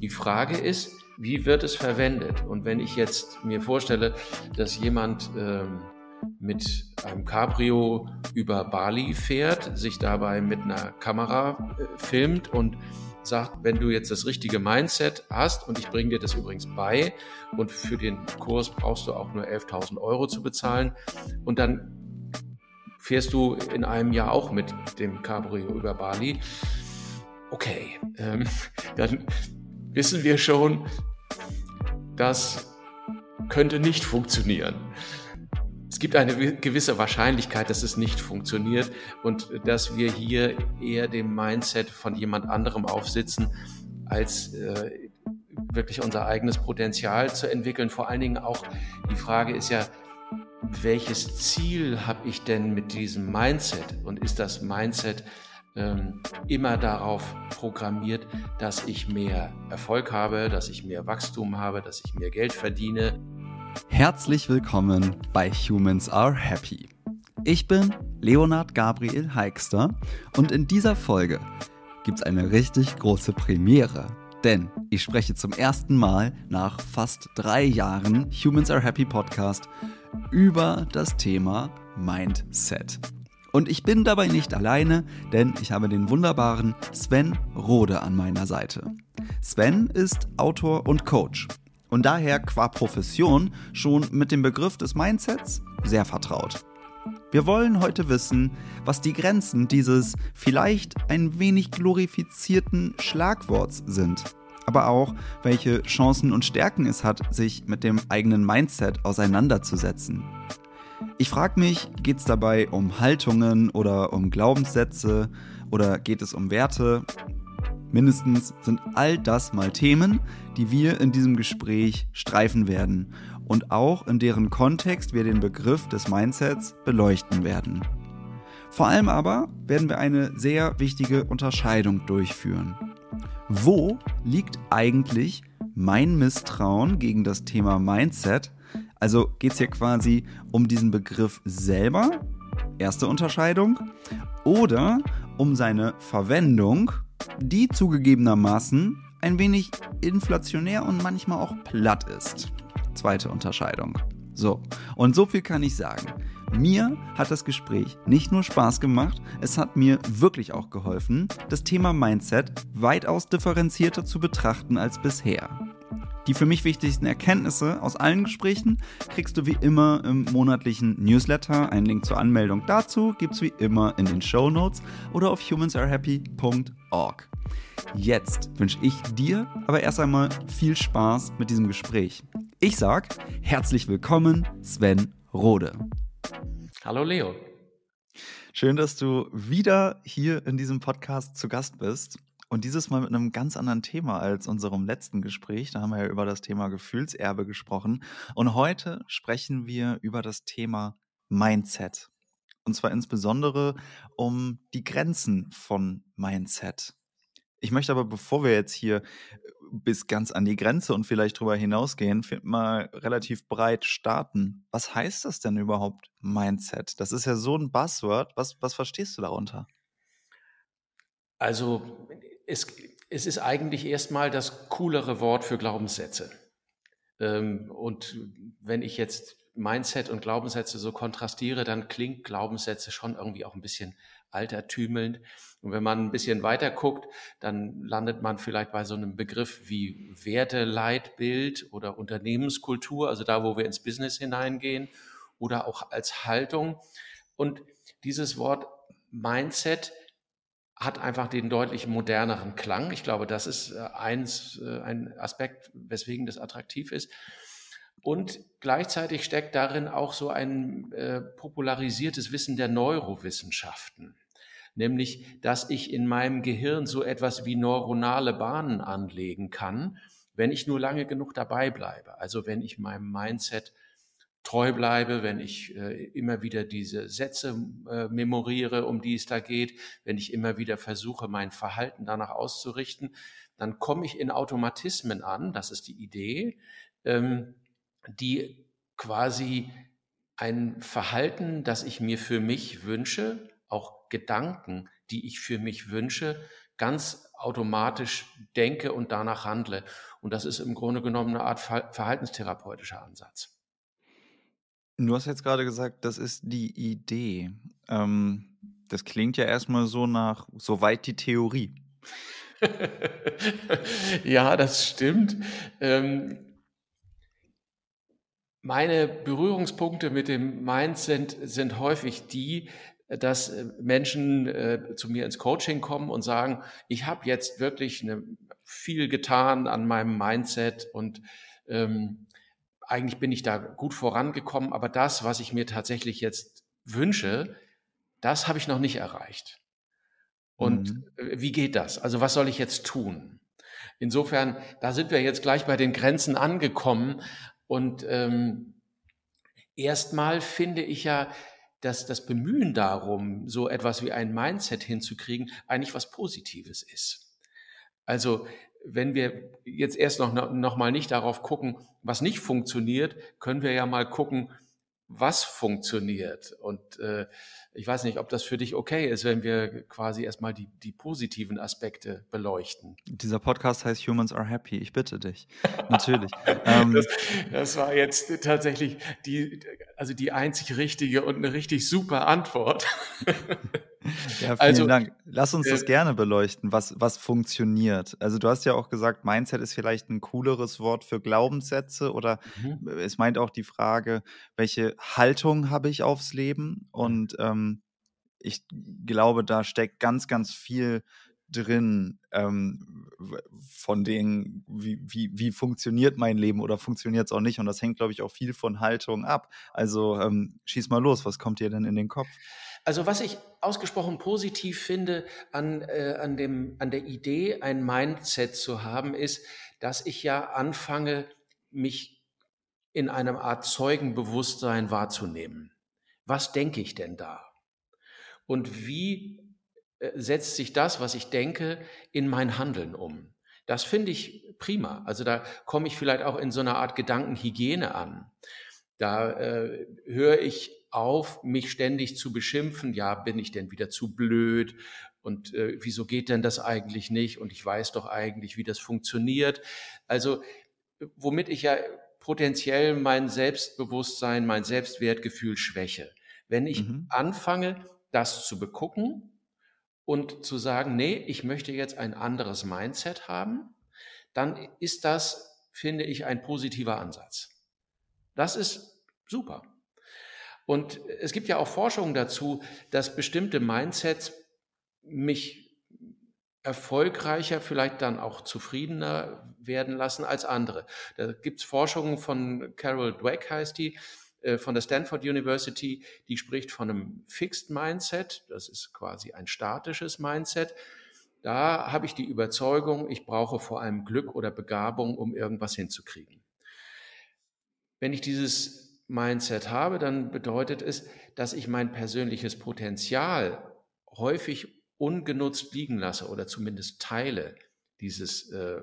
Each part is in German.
Die Frage ist, wie wird es verwendet? Und wenn ich jetzt mir vorstelle, dass jemand ähm, mit einem Cabrio über Bali fährt, sich dabei mit einer Kamera äh, filmt und sagt, wenn du jetzt das richtige Mindset hast, und ich bringe dir das übrigens bei, und für den Kurs brauchst du auch nur 11.000 Euro zu bezahlen, und dann fährst du in einem Jahr auch mit dem Cabrio über Bali. Okay, ähm, dann wissen wir schon, das könnte nicht funktionieren. Es gibt eine gewisse Wahrscheinlichkeit, dass es nicht funktioniert und dass wir hier eher dem Mindset von jemand anderem aufsitzen, als äh, wirklich unser eigenes Potenzial zu entwickeln. Vor allen Dingen auch die Frage ist ja, welches Ziel habe ich denn mit diesem Mindset? Und ist das Mindset ähm, immer darauf programmiert, dass ich mehr Erfolg habe, dass ich mehr Wachstum habe, dass ich mehr Geld verdiene? Herzlich willkommen bei Humans Are Happy. Ich bin Leonard Gabriel Heikster und in dieser Folge gibt es eine richtig große Premiere. Denn ich spreche zum ersten Mal nach fast drei Jahren Humans Are Happy Podcast über das Thema Mindset. Und ich bin dabei nicht alleine, denn ich habe den wunderbaren Sven Rode an meiner Seite. Sven ist Autor und Coach und daher qua Profession schon mit dem Begriff des Mindsets sehr vertraut. Wir wollen heute wissen, was die Grenzen dieses vielleicht ein wenig glorifizierten Schlagworts sind, aber auch welche Chancen und Stärken es hat, sich mit dem eigenen Mindset auseinanderzusetzen. Ich frage mich, geht es dabei um Haltungen oder um Glaubenssätze oder geht es um Werte? Mindestens sind all das mal Themen, die wir in diesem Gespräch streifen werden und auch in deren Kontext wir den Begriff des Mindsets beleuchten werden. Vor allem aber werden wir eine sehr wichtige Unterscheidung durchführen. Wo liegt eigentlich mein Misstrauen gegen das Thema Mindset? Also geht es hier quasi um diesen Begriff selber, erste Unterscheidung, oder um seine Verwendung, die zugegebenermaßen ein wenig inflationär und manchmal auch platt ist. Zweite Unterscheidung. So, und so viel kann ich sagen. Mir hat das Gespräch nicht nur Spaß gemacht, es hat mir wirklich auch geholfen, das Thema Mindset weitaus differenzierter zu betrachten als bisher. Die für mich wichtigsten Erkenntnisse aus allen Gesprächen kriegst du wie immer im monatlichen Newsletter. Einen Link zur Anmeldung dazu gibt's wie immer in den Show Notes oder auf humansarehappy.org. Jetzt wünsche ich dir aber erst einmal viel Spaß mit diesem Gespräch. Ich sag herzlich willkommen, Sven Rode. Hallo Leo. Schön, dass du wieder hier in diesem Podcast zu Gast bist. Und dieses Mal mit einem ganz anderen Thema als unserem letzten Gespräch. Da haben wir ja über das Thema Gefühlserbe gesprochen. Und heute sprechen wir über das Thema Mindset. Und zwar insbesondere um die Grenzen von Mindset. Ich möchte aber, bevor wir jetzt hier äh, bis ganz an die Grenze und vielleicht drüber hinausgehen, mal relativ breit starten. Was heißt das denn überhaupt, Mindset? Das ist ja so ein Buzzword. Was, was verstehst du darunter? Also, es, es ist eigentlich erstmal das coolere Wort für Glaubenssätze. Ähm, und wenn ich jetzt Mindset und Glaubenssätze so kontrastiere, dann klingt Glaubenssätze schon irgendwie auch ein bisschen altertümelnd. Und wenn man ein bisschen weiter guckt, dann landet man vielleicht bei so einem Begriff wie Werteleitbild oder Unternehmenskultur, also da, wo wir ins Business hineingehen, oder auch als Haltung. Und dieses Wort Mindset hat einfach den deutlich moderneren Klang. Ich glaube, das ist äh, eins, äh, ein Aspekt, weswegen das attraktiv ist. Und gleichzeitig steckt darin auch so ein äh, popularisiertes Wissen der Neurowissenschaften nämlich dass ich in meinem Gehirn so etwas wie neuronale Bahnen anlegen kann, wenn ich nur lange genug dabei bleibe. Also wenn ich meinem Mindset treu bleibe, wenn ich äh, immer wieder diese Sätze äh, memoriere, um die es da geht, wenn ich immer wieder versuche, mein Verhalten danach auszurichten, dann komme ich in Automatismen an, das ist die Idee, ähm, die quasi ein Verhalten, das ich mir für mich wünsche, auch Gedanken, die ich für mich wünsche, ganz automatisch denke und danach handle. Und das ist im Grunde genommen eine Art verhaltenstherapeutischer Ansatz. Du hast jetzt gerade gesagt, das ist die Idee. Ähm, das klingt ja erstmal so nach, soweit die Theorie. ja, das stimmt. Ähm, meine Berührungspunkte mit dem Mindset sind häufig die, dass äh, Menschen äh, zu mir ins Coaching kommen und sagen, ich habe jetzt wirklich eine, viel getan an meinem Mindset und ähm, eigentlich bin ich da gut vorangekommen, aber das, was ich mir tatsächlich jetzt wünsche, das habe ich noch nicht erreicht. Und mhm. wie geht das? Also was soll ich jetzt tun? Insofern, da sind wir jetzt gleich bei den Grenzen angekommen. Und ähm, erstmal finde ich ja, dass das Bemühen darum, so etwas wie ein Mindset hinzukriegen, eigentlich was Positives ist. Also wenn wir jetzt erst noch, noch mal nicht darauf gucken, was nicht funktioniert, können wir ja mal gucken, was funktioniert. Und äh, ich weiß nicht, ob das für dich okay ist, wenn wir quasi erstmal die, die positiven Aspekte beleuchten. Dieser Podcast heißt Humans Are Happy. Ich bitte dich. Natürlich. ähm, das, das, war jetzt tatsächlich die, also die einzig richtige und eine richtig super Antwort. Ja, vielen also, Dank. Lass uns das äh, gerne beleuchten, was, was funktioniert. Also du hast ja auch gesagt, Mindset ist vielleicht ein cooleres Wort für Glaubenssätze oder mhm. es meint auch die Frage, welche Haltung habe ich aufs Leben? Und ähm, ich glaube, da steckt ganz, ganz viel drin ähm, von denen, wie, wie, wie funktioniert mein Leben oder funktioniert es auch nicht. Und das hängt, glaube ich, auch viel von Haltung ab. Also ähm, schieß mal los, was kommt dir denn in den Kopf? Also was ich ausgesprochen positiv finde an, äh, an, dem, an der Idee, ein Mindset zu haben, ist, dass ich ja anfange, mich in einer Art Zeugenbewusstsein wahrzunehmen. Was denke ich denn da? Und wie setzt sich das, was ich denke, in mein Handeln um? Das finde ich prima. Also da komme ich vielleicht auch in so einer Art Gedankenhygiene an. Da äh, höre ich auf, mich ständig zu beschimpfen. Ja, bin ich denn wieder zu blöd? Und äh, wieso geht denn das eigentlich nicht? Und ich weiß doch eigentlich, wie das funktioniert. Also, womit ich ja potenziell mein Selbstbewusstsein, mein Selbstwertgefühl schwäche. Wenn ich mhm. anfange, das zu begucken und zu sagen, nee, ich möchte jetzt ein anderes Mindset haben, dann ist das, finde ich, ein positiver Ansatz. Das ist super. Und es gibt ja auch Forschungen dazu, dass bestimmte Mindsets mich erfolgreicher, vielleicht dann auch zufriedener werden lassen als andere. Da gibt es Forschungen von Carol Dweck, heißt die, von der Stanford University, die spricht von einem Fixed Mindset, das ist quasi ein statisches Mindset. Da habe ich die Überzeugung, ich brauche vor allem Glück oder Begabung, um irgendwas hinzukriegen. Wenn ich dieses Mindset habe, dann bedeutet es, dass ich mein persönliches Potenzial häufig ungenutzt liegen lasse oder zumindest Teile dieses äh,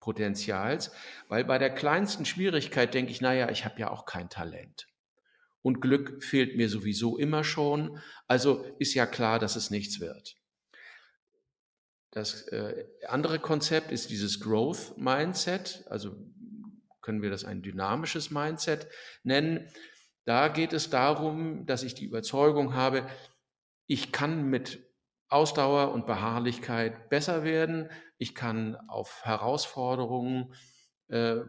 Potenzials, weil bei der kleinsten Schwierigkeit denke ich, naja, ich habe ja auch kein Talent. Und Glück fehlt mir sowieso immer schon, also ist ja klar, dass es nichts wird. Das äh, andere Konzept ist dieses Growth Mindset, also können wir das ein dynamisches Mindset nennen. Da geht es darum, dass ich die Überzeugung habe, ich kann mit Ausdauer und Beharrlichkeit besser werden. Ich kann auf Herausforderungen äh,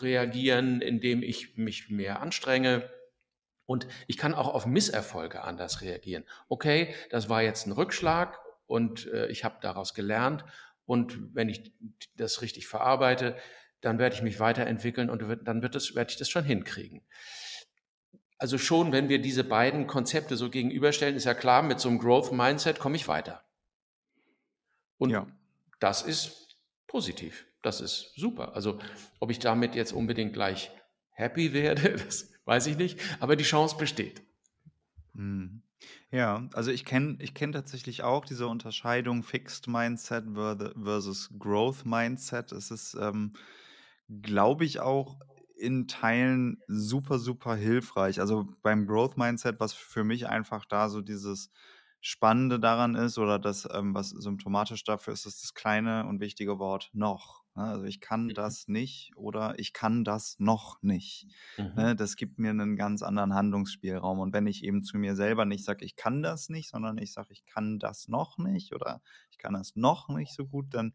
reagieren, indem ich mich mehr anstrenge. Und ich kann auch auf Misserfolge anders reagieren. Okay, das war jetzt ein Rückschlag und äh, ich habe daraus gelernt. Und wenn ich das richtig verarbeite, dann werde ich mich weiterentwickeln und dann wird das, werde ich das schon hinkriegen. Also schon, wenn wir diese beiden Konzepte so gegenüberstellen, ist ja klar, mit so einem Growth Mindset komme ich weiter. Und ja. das ist positiv. Das ist super. Also, ob ich damit jetzt unbedingt gleich happy werde, das weiß ich nicht, aber die Chance besteht. Mhm. Ja, also ich kenne ich kenn tatsächlich auch diese Unterscheidung Fixed Mindset versus Growth Mindset. Es ist ähm, glaube ich, auch in Teilen super, super hilfreich. Also beim Growth Mindset, was für mich einfach da so dieses Spannende daran ist oder das, ähm, was symptomatisch dafür ist, ist das kleine und wichtige Wort noch. Ne? Also ich kann mhm. das nicht oder ich kann das noch nicht. Mhm. Ne? Das gibt mir einen ganz anderen Handlungsspielraum. Und wenn ich eben zu mir selber nicht sage, ich kann das nicht, sondern ich sage, ich kann das noch nicht oder ich kann das noch nicht so gut, dann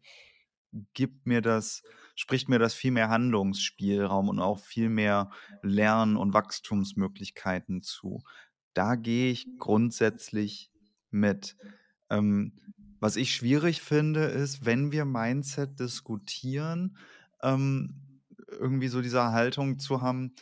gibt mir das, spricht mir das viel mehr Handlungsspielraum und auch viel mehr Lern- und Wachstumsmöglichkeiten zu. Da gehe ich grundsätzlich mit. Ähm, was ich schwierig finde, ist, wenn wir Mindset diskutieren, ähm, irgendwie so diese Haltung zu haben,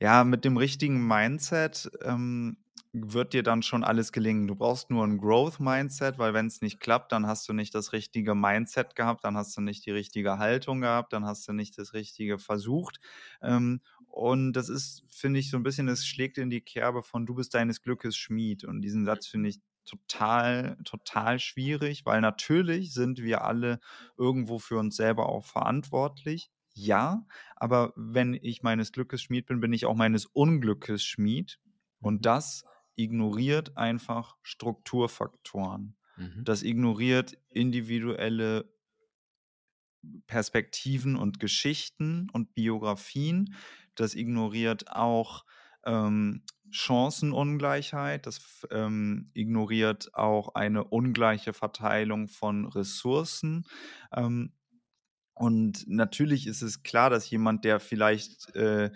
ja, mit dem richtigen Mindset ähm, wird dir dann schon alles gelingen. Du brauchst nur ein Growth-Mindset, weil wenn es nicht klappt, dann hast du nicht das richtige Mindset gehabt, dann hast du nicht die richtige Haltung gehabt, dann hast du nicht das Richtige versucht. Ähm, und das ist, finde ich, so ein bisschen, es schlägt in die Kerbe von du bist deines Glückes Schmied. Und diesen Satz finde ich total, total schwierig, weil natürlich sind wir alle irgendwo für uns selber auch verantwortlich. Ja, aber wenn ich meines Glückes Schmied bin, bin ich auch meines Unglückes Schmied. Und mhm. das ignoriert einfach Strukturfaktoren. Mhm. Das ignoriert individuelle Perspektiven und Geschichten und Biografien. Das ignoriert auch ähm, Chancenungleichheit, das ähm, ignoriert auch eine ungleiche Verteilung von Ressourcen. Ähm, und natürlich ist es klar, dass jemand, der vielleicht, äh,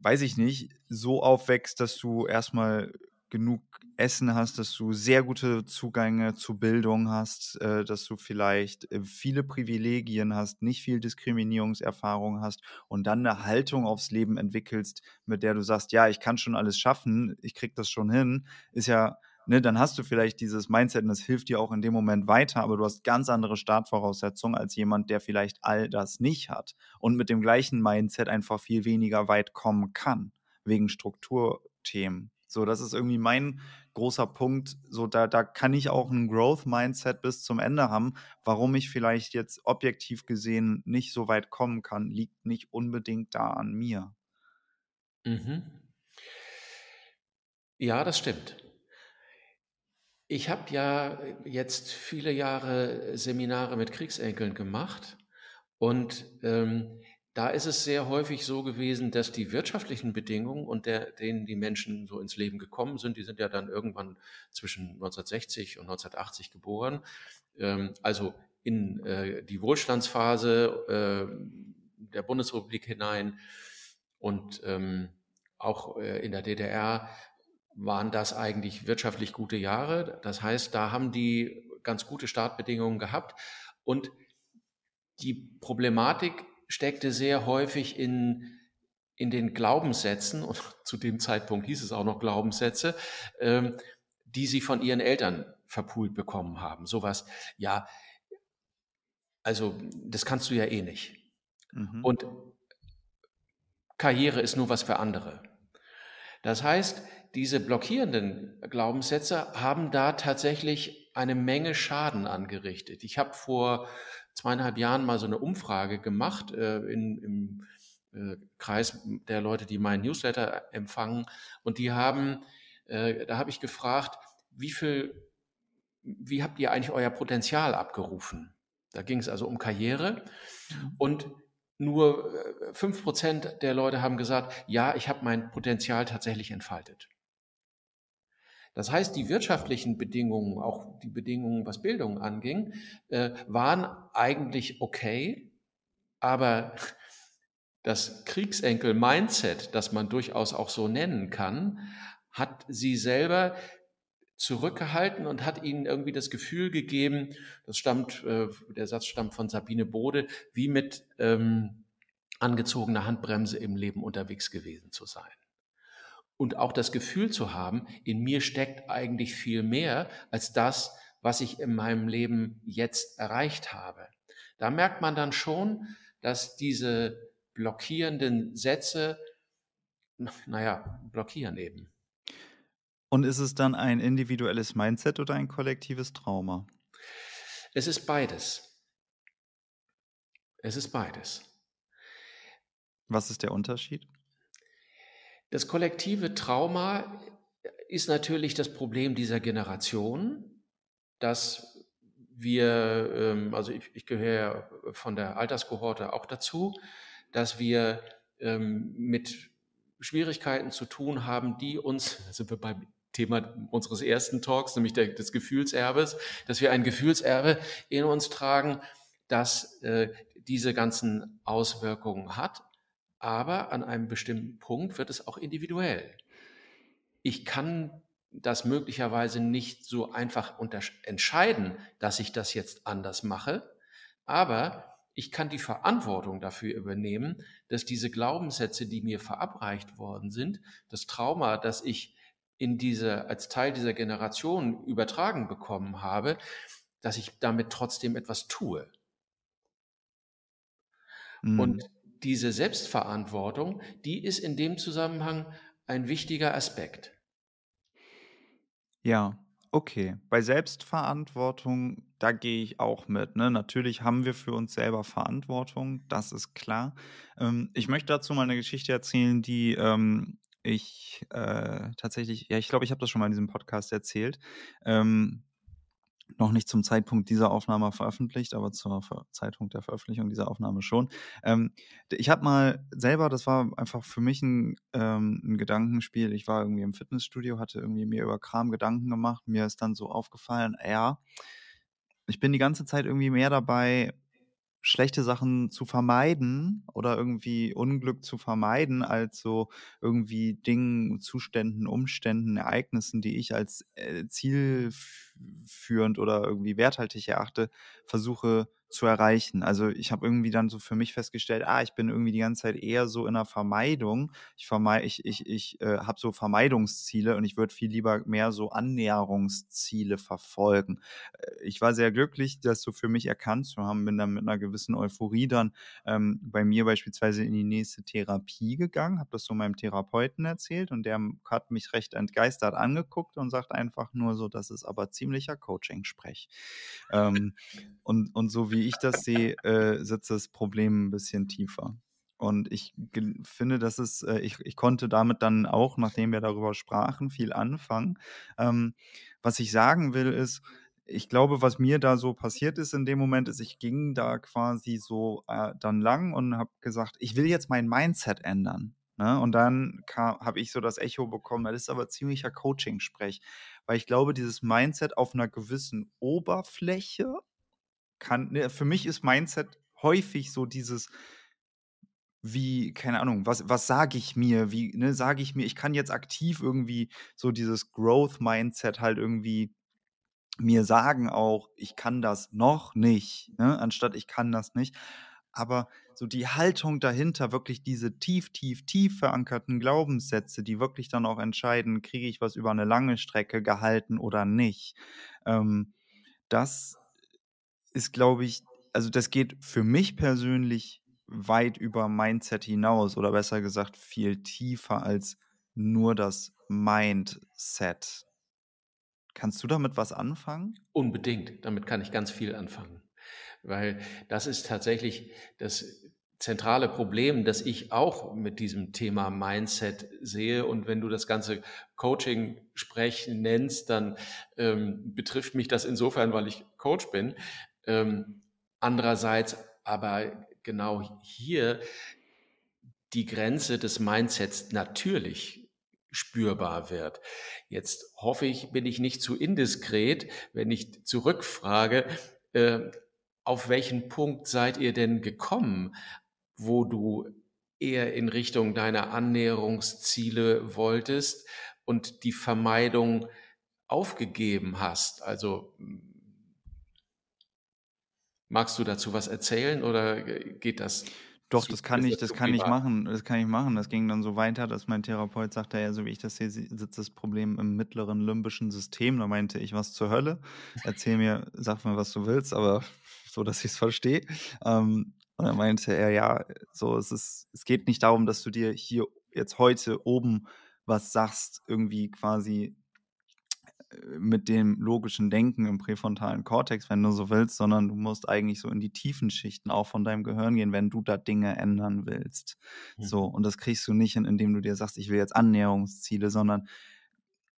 weiß ich nicht, so aufwächst, dass du erstmal genug Essen hast, dass du sehr gute Zugänge zu Bildung hast, äh, dass du vielleicht äh, viele Privilegien hast, nicht viel Diskriminierungserfahrung hast und dann eine Haltung aufs Leben entwickelst, mit der du sagst, ja, ich kann schon alles schaffen, ich krieg das schon hin, ist ja, ne, dann hast du vielleicht dieses Mindset und das hilft dir auch in dem Moment weiter, aber du hast ganz andere Startvoraussetzungen als jemand, der vielleicht all das nicht hat und mit dem gleichen Mindset einfach viel weniger weit kommen kann, wegen Strukturthemen. So, das ist irgendwie mein großer Punkt. So, da, da kann ich auch ein Growth-Mindset bis zum Ende haben. Warum ich vielleicht jetzt objektiv gesehen nicht so weit kommen kann, liegt nicht unbedingt da an mir. Mhm. Ja, das stimmt. Ich habe ja jetzt viele Jahre Seminare mit Kriegsenkeln gemacht und ähm, da ist es sehr häufig so gewesen, dass die wirtschaftlichen Bedingungen, und der, denen die Menschen so ins Leben gekommen sind, die sind ja dann irgendwann zwischen 1960 und 1980 geboren, ähm, also in äh, die Wohlstandsphase äh, der Bundesrepublik hinein und ähm, auch äh, in der DDR waren das eigentlich wirtschaftlich gute Jahre. Das heißt, da haben die ganz gute Startbedingungen gehabt und die Problematik steckte sehr häufig in, in den Glaubenssätzen, und zu dem Zeitpunkt hieß es auch noch Glaubenssätze, ähm, die sie von ihren Eltern verpult bekommen haben. Sowas, ja, also das kannst du ja eh nicht. Mhm. Und Karriere ist nur was für andere. Das heißt, diese blockierenden Glaubenssätze haben da tatsächlich eine Menge Schaden angerichtet. Ich habe vor zweieinhalb Jahren mal so eine Umfrage gemacht äh, in, im äh, Kreis der Leute, die meinen Newsletter empfangen. Und die haben, äh, da habe ich gefragt, wie viel, wie habt ihr eigentlich euer Potenzial abgerufen? Da ging es also um Karriere. Mhm. Und nur äh, fünf Prozent der Leute haben gesagt, ja, ich habe mein Potenzial tatsächlich entfaltet. Das heißt, die wirtschaftlichen Bedingungen, auch die Bedingungen, was Bildung anging, äh, waren eigentlich okay, aber das Kriegsenkel-Mindset, das man durchaus auch so nennen kann, hat sie selber zurückgehalten und hat ihnen irgendwie das Gefühl gegeben, das stammt, äh, der Satz stammt von Sabine Bode, wie mit ähm, angezogener Handbremse im Leben unterwegs gewesen zu sein und auch das Gefühl zu haben, in mir steckt eigentlich viel mehr als das, was ich in meinem Leben jetzt erreicht habe. Da merkt man dann schon, dass diese blockierenden Sätze, naja, blockieren eben. Und ist es dann ein individuelles Mindset oder ein kollektives Trauma? Es ist beides. Es ist beides. Was ist der Unterschied? Das kollektive Trauma ist natürlich das Problem dieser Generation, dass wir, ähm, also ich, ich gehöre von der Alterskohorte auch dazu, dass wir ähm, mit Schwierigkeiten zu tun haben, die uns, da sind wir beim Thema unseres ersten Talks, nämlich der, des Gefühlserbes, dass wir ein Gefühlserbe in uns tragen, das äh, diese ganzen Auswirkungen hat. Aber an einem bestimmten Punkt wird es auch individuell. Ich kann das möglicherweise nicht so einfach entscheiden, dass ich das jetzt anders mache, aber ich kann die Verantwortung dafür übernehmen, dass diese Glaubenssätze, die mir verabreicht worden sind, das Trauma, das ich in diese, als Teil dieser Generation übertragen bekommen habe, dass ich damit trotzdem etwas tue. Mhm. Und diese Selbstverantwortung, die ist in dem Zusammenhang ein wichtiger Aspekt. Ja, okay. Bei Selbstverantwortung, da gehe ich auch mit. Ne? Natürlich haben wir für uns selber Verantwortung, das ist klar. Ähm, ich möchte dazu mal eine Geschichte erzählen, die ähm, ich äh, tatsächlich, ja, ich glaube, ich habe das schon mal in diesem Podcast erzählt. Ähm, noch nicht zum Zeitpunkt dieser Aufnahme veröffentlicht, aber zum Zeitpunkt der Veröffentlichung dieser Aufnahme schon. Ähm, ich habe mal selber, das war einfach für mich ein, ähm, ein, Gedankenspiel. Ich war irgendwie im Fitnessstudio, hatte irgendwie mir über Kram Gedanken gemacht. Mir ist dann so aufgefallen, ja, ich bin die ganze Zeit irgendwie mehr dabei, schlechte Sachen zu vermeiden oder irgendwie Unglück zu vermeiden, als so irgendwie Dingen, Zuständen, Umständen, Ereignissen, die ich als äh, zielführend oder irgendwie werthaltig erachte, versuche zu erreichen. Also ich habe irgendwie dann so für mich festgestellt, ah, ich bin irgendwie die ganze Zeit eher so in der Vermeidung. Ich vermeide, ich, ich, ich äh, habe so Vermeidungsziele und ich würde viel lieber mehr so Annäherungsziele verfolgen. Äh, ich war sehr glücklich, das so für mich erkannt zu haben, bin dann mit einer gewissen Euphorie dann ähm, bei mir beispielsweise in die nächste Therapie gegangen, habe das so meinem Therapeuten erzählt und der hat mich recht entgeistert angeguckt und sagt einfach nur so, das ist aber ziemlicher Coaching-Sprech. Ähm, und, und so wie wie ich das sehe, äh, sitzt das Problem ein bisschen tiefer. Und ich finde, dass es, äh, ich, ich konnte damit dann auch, nachdem wir darüber sprachen, viel anfangen. Ähm, was ich sagen will, ist, ich glaube, was mir da so passiert ist in dem Moment, ist, ich ging da quasi so äh, dann lang und habe gesagt, ich will jetzt mein Mindset ändern. Ne? Und dann habe ich so das Echo bekommen, das ist aber ziemlicher Coaching-Sprech, weil ich glaube, dieses Mindset auf einer gewissen Oberfläche kann, ne, für mich ist Mindset häufig so dieses, wie, keine Ahnung, was, was sage ich mir, wie, ne, sage ich mir, ich kann jetzt aktiv irgendwie so dieses Growth-Mindset halt irgendwie mir sagen auch, ich kann das noch nicht, ne, anstatt ich kann das nicht. Aber so die Haltung dahinter, wirklich diese tief, tief, tief verankerten Glaubenssätze, die wirklich dann auch entscheiden, kriege ich was über eine lange Strecke gehalten oder nicht. Ähm, das ist, glaube ich, also das geht für mich persönlich weit über Mindset hinaus oder besser gesagt viel tiefer als nur das Mindset. Kannst du damit was anfangen? Unbedingt, damit kann ich ganz viel anfangen, weil das ist tatsächlich das zentrale Problem, das ich auch mit diesem Thema Mindset sehe. Und wenn du das ganze Coaching-Sprechen nennst, dann ähm, betrifft mich das insofern, weil ich Coach bin. Ähm, andererseits aber genau hier die Grenze des Mindsets natürlich spürbar wird. Jetzt hoffe ich, bin ich nicht zu indiskret, wenn ich zurückfrage, äh, auf welchen Punkt seid ihr denn gekommen, wo du eher in Richtung deiner Annäherungsziele wolltest und die Vermeidung aufgegeben hast? Also Magst du dazu was erzählen oder geht das? Doch, das kann ich, das kann ich machen. Das kann ich machen. Das ging dann so weiter, dass mein Therapeut sagte, ja, so wie ich das sehe, sitzt das Problem im mittleren limbischen System. Da meinte ich, was zur Hölle? Erzähl mir, sag mir, was du willst, aber so, dass ich es verstehe. Ähm, und er meinte er, ja, so, es ist, es geht nicht darum, dass du dir hier jetzt heute oben was sagst, irgendwie quasi mit dem logischen Denken im präfrontalen Kortex, wenn du so willst, sondern du musst eigentlich so in die tiefen Schichten auch von deinem Gehirn gehen, wenn du da Dinge ändern willst. Mhm. So, und das kriegst du nicht hin, indem du dir sagst, ich will jetzt Annäherungsziele, sondern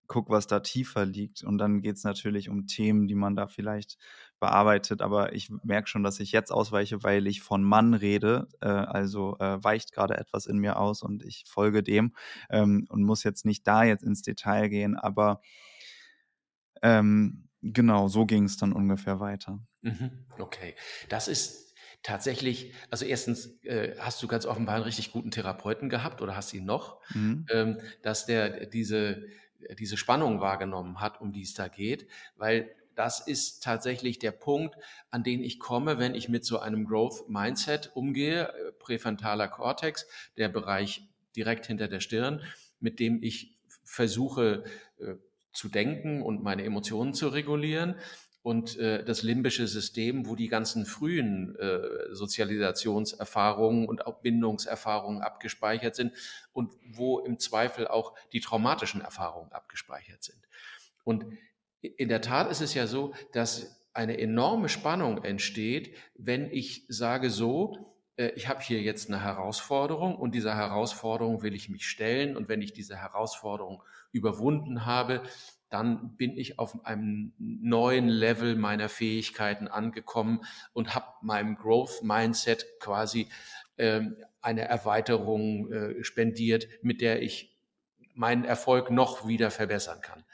guck, was da tiefer liegt. Und dann geht es natürlich um Themen, die man da vielleicht bearbeitet. Aber ich merke schon, dass ich jetzt ausweiche, weil ich von Mann rede. Äh, also äh, weicht gerade etwas in mir aus und ich folge dem ähm, und muss jetzt nicht da jetzt ins Detail gehen. Aber ähm, genau, so ging es dann ungefähr weiter. Mhm, okay, das ist tatsächlich, also erstens äh, hast du ganz offenbar einen richtig guten Therapeuten gehabt oder hast ihn noch, mhm. ähm, dass der diese diese Spannung wahrgenommen hat, um die es da geht, weil das ist tatsächlich der Punkt, an den ich komme, wenn ich mit so einem Growth Mindset umgehe, äh, präfrontaler Cortex, der Bereich direkt hinter der Stirn, mit dem ich versuche äh, zu denken und meine Emotionen zu regulieren und äh, das limbische System, wo die ganzen frühen äh, Sozialisationserfahrungen und auch Bindungserfahrungen abgespeichert sind und wo im Zweifel auch die traumatischen Erfahrungen abgespeichert sind. Und in der Tat ist es ja so, dass eine enorme Spannung entsteht, wenn ich sage so, ich habe hier jetzt eine Herausforderung und dieser Herausforderung will ich mich stellen und wenn ich diese Herausforderung überwunden habe, dann bin ich auf einem neuen Level meiner Fähigkeiten angekommen und habe meinem Growth Mindset quasi ähm, eine Erweiterung äh, spendiert, mit der ich meinen Erfolg noch wieder verbessern kann.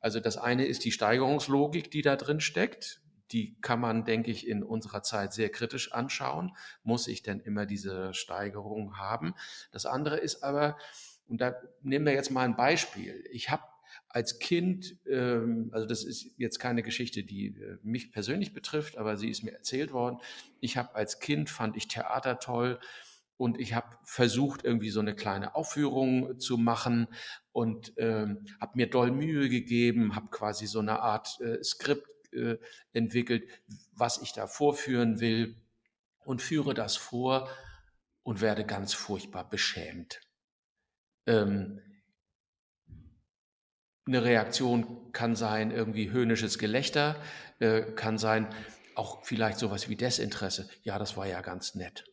Also das eine ist die Steigerungslogik, die da drin steckt. Die kann man, denke ich, in unserer Zeit sehr kritisch anschauen. Muss ich denn immer diese Steigerung haben? Das andere ist aber, und da nehmen wir jetzt mal ein Beispiel. Ich habe als Kind, ähm, also das ist jetzt keine Geschichte, die äh, mich persönlich betrifft, aber sie ist mir erzählt worden. Ich habe als Kind, fand ich Theater toll und ich habe versucht, irgendwie so eine kleine Aufführung zu machen und ähm, habe mir doll Mühe gegeben, habe quasi so eine Art äh, Skript äh, entwickelt, was ich da vorführen will und führe das vor und werde ganz furchtbar beschämt. Ähm, eine Reaktion kann sein, irgendwie höhnisches Gelächter, äh, kann sein, auch vielleicht sowas wie Desinteresse. Ja, das war ja ganz nett.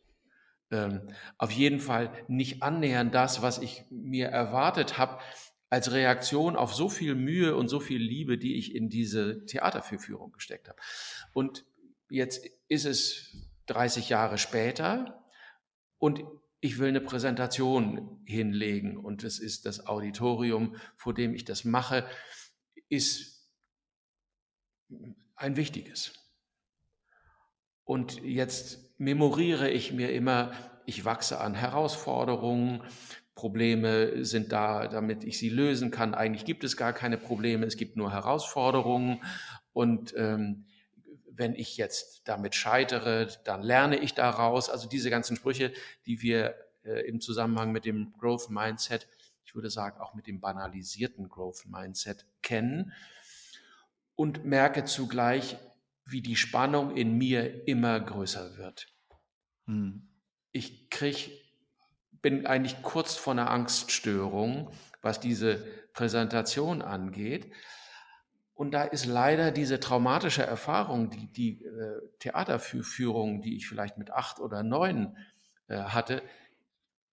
Ähm, auf jeden Fall nicht annähernd das, was ich mir erwartet habe, als Reaktion auf so viel Mühe und so viel Liebe, die ich in diese Theaterführung gesteckt habe. Und jetzt ist es 30 Jahre später und ich will eine Präsentation hinlegen und es ist das Auditorium, vor dem ich das mache, ist ein wichtiges. Und jetzt memoriere ich mir immer, ich wachse an Herausforderungen, Probleme sind da, damit ich sie lösen kann. Eigentlich gibt es gar keine Probleme, es gibt nur Herausforderungen. Und ähm, wenn ich jetzt damit scheitere, dann lerne ich daraus. Also diese ganzen Sprüche, die wir äh, im Zusammenhang mit dem Growth Mindset, ich würde sagen auch mit dem banalisierten Growth Mindset kennen und merke zugleich, wie die Spannung in mir immer größer wird. Hm. Ich krieg, bin eigentlich kurz vor einer Angststörung, was diese Präsentation angeht. Und da ist leider diese traumatische Erfahrung, die, die äh, Theaterführung, die ich vielleicht mit acht oder neun äh, hatte,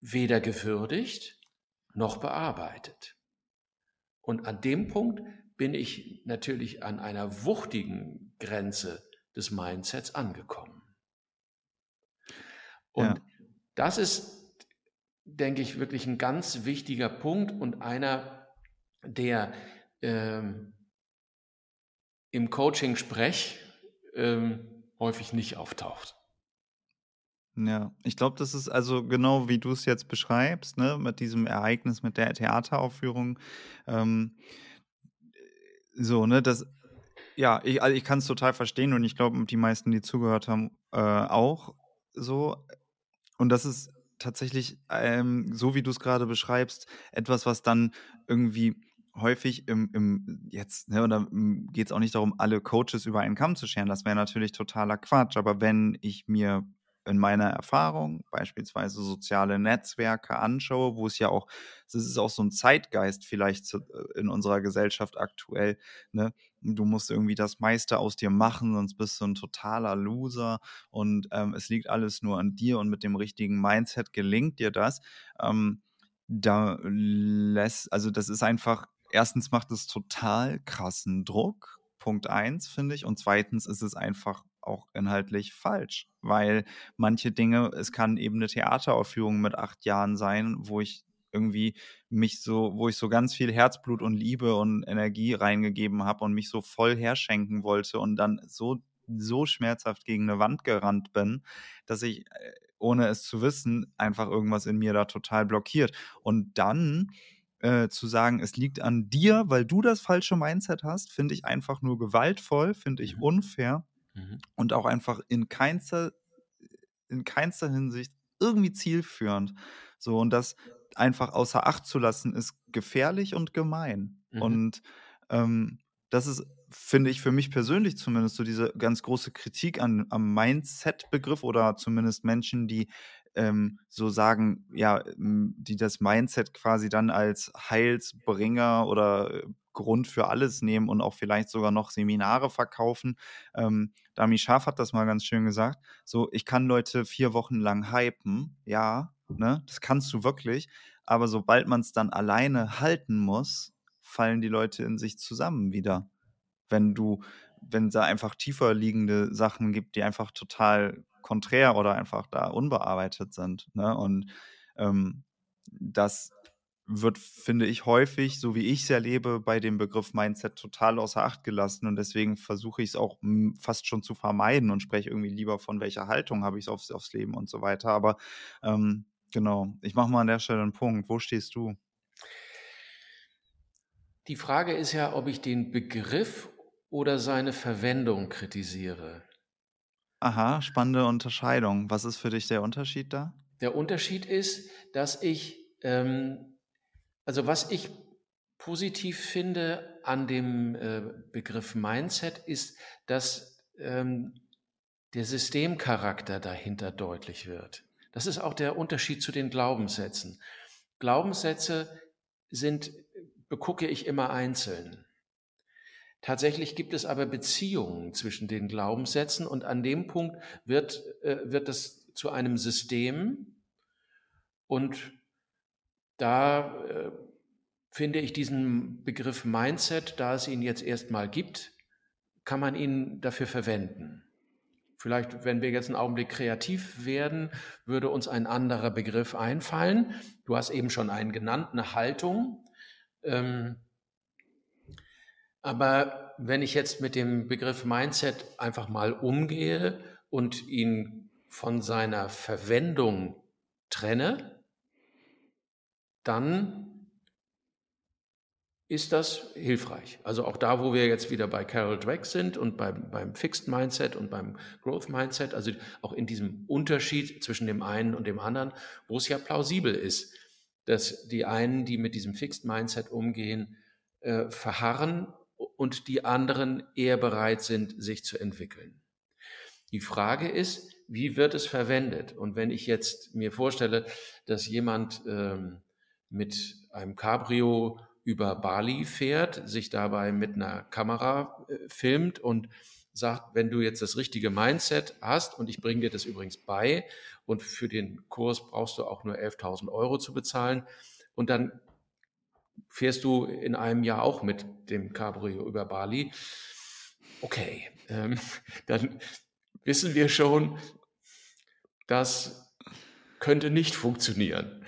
weder gewürdigt noch bearbeitet. Und an dem Punkt bin ich natürlich an einer wuchtigen Grenze des Mindsets angekommen. Und ja. das ist, denke ich, wirklich ein ganz wichtiger Punkt und einer, der ähm, im Coaching-Sprech ähm, häufig nicht auftaucht. Ja, ich glaube, das ist also genau wie du es jetzt beschreibst, ne, mit diesem Ereignis, mit der Theateraufführung. Ähm, so, ne, das, ja, ich, also ich kann es total verstehen und ich glaube, die meisten, die zugehört haben, äh, auch so. Und das ist tatsächlich, ähm, so wie du es gerade beschreibst, etwas, was dann irgendwie häufig im, im jetzt, ne, oder geht es auch nicht darum, alle Coaches über einen Kamm zu scheren. Das wäre natürlich totaler Quatsch. Aber wenn ich mir in meiner Erfahrung beispielsweise soziale Netzwerke anschaue, wo es ja auch, es ist auch so ein Zeitgeist vielleicht zu, äh, in unserer Gesellschaft aktuell, ne? Du musst irgendwie das meiste aus dir machen, sonst bist du ein totaler Loser und ähm, es liegt alles nur an dir und mit dem richtigen Mindset gelingt dir das. Ähm, da lässt, also das ist einfach erstens macht es total krassen Druck. Punkt eins, finde ich. Und zweitens ist es einfach auch inhaltlich falsch, weil manche Dinge, es kann eben eine Theateraufführung mit acht Jahren sein, wo ich irgendwie mich so, wo ich so ganz viel Herzblut und Liebe und Energie reingegeben habe und mich so voll herschenken wollte und dann so so schmerzhaft gegen eine Wand gerannt bin, dass ich äh, ohne es zu wissen einfach irgendwas in mir da total blockiert und dann äh, zu sagen, es liegt an dir, weil du das falsche Mindset hast, finde ich einfach nur gewaltvoll, finde ich mhm. unfair mhm. und auch einfach in keinster, in keinster Hinsicht irgendwie zielführend. So, und das einfach außer Acht zu lassen, ist gefährlich und gemein. Mhm. Und ähm, das ist, finde ich, für mich persönlich zumindest so diese ganz große Kritik an, am Mindset-Begriff oder zumindest Menschen, die ähm, so sagen, ja, die das Mindset quasi dann als Heilsbringer oder äh, Grund für alles nehmen und auch vielleicht sogar noch Seminare verkaufen. Ähm, Dami Scharf hat das mal ganz schön gesagt. So, ich kann Leute vier Wochen lang hypen, ja, ne, das kannst du wirklich, aber sobald man es dann alleine halten muss, fallen die Leute in sich zusammen wieder. Wenn du, wenn es da einfach tiefer liegende Sachen gibt, die einfach total konträr oder einfach da unbearbeitet sind. Ne? Und ähm, das wird, finde ich, häufig, so wie ich es erlebe, bei dem Begriff Mindset total außer Acht gelassen. Und deswegen versuche ich es auch fast schon zu vermeiden und spreche irgendwie lieber von welcher Haltung habe ich es aufs, aufs Leben und so weiter. Aber ähm, genau, ich mache mal an der Stelle einen Punkt. Wo stehst du? Die Frage ist ja, ob ich den Begriff oder seine Verwendung kritisiere. Aha, spannende Unterscheidung. Was ist für dich der Unterschied da? Der Unterschied ist, dass ich ähm, also was ich positiv finde an dem äh, Begriff Mindset ist, dass ähm, der Systemcharakter dahinter deutlich wird. Das ist auch der Unterschied zu den Glaubenssätzen. Glaubenssätze sind, begucke ich immer einzeln. Tatsächlich gibt es aber Beziehungen zwischen den Glaubenssätzen und an dem Punkt wird, äh, wird das zu einem System und da äh, finde ich diesen Begriff Mindset, da es ihn jetzt erstmal gibt, kann man ihn dafür verwenden. Vielleicht, wenn wir jetzt einen Augenblick kreativ werden, würde uns ein anderer Begriff einfallen. Du hast eben schon einen genannt, eine Haltung. Ähm, aber wenn ich jetzt mit dem Begriff Mindset einfach mal umgehe und ihn von seiner Verwendung trenne, dann ist das hilfreich. Also auch da, wo wir jetzt wieder bei Carol Dweck sind und beim, beim Fixed Mindset und beim Growth Mindset, also auch in diesem Unterschied zwischen dem einen und dem anderen, wo es ja plausibel ist, dass die einen, die mit diesem Fixed Mindset umgehen, äh, verharren und die anderen eher bereit sind, sich zu entwickeln. Die Frage ist, wie wird es verwendet? Und wenn ich jetzt mir vorstelle, dass jemand ähm, mit einem Cabrio über Bali fährt, sich dabei mit einer Kamera äh, filmt und sagt, wenn du jetzt das richtige Mindset hast, und ich bringe dir das übrigens bei, und für den Kurs brauchst du auch nur 11.000 Euro zu bezahlen, und dann fährst du in einem Jahr auch mit dem Cabrio über Bali. Okay, ähm, dann wissen wir schon, das könnte nicht funktionieren.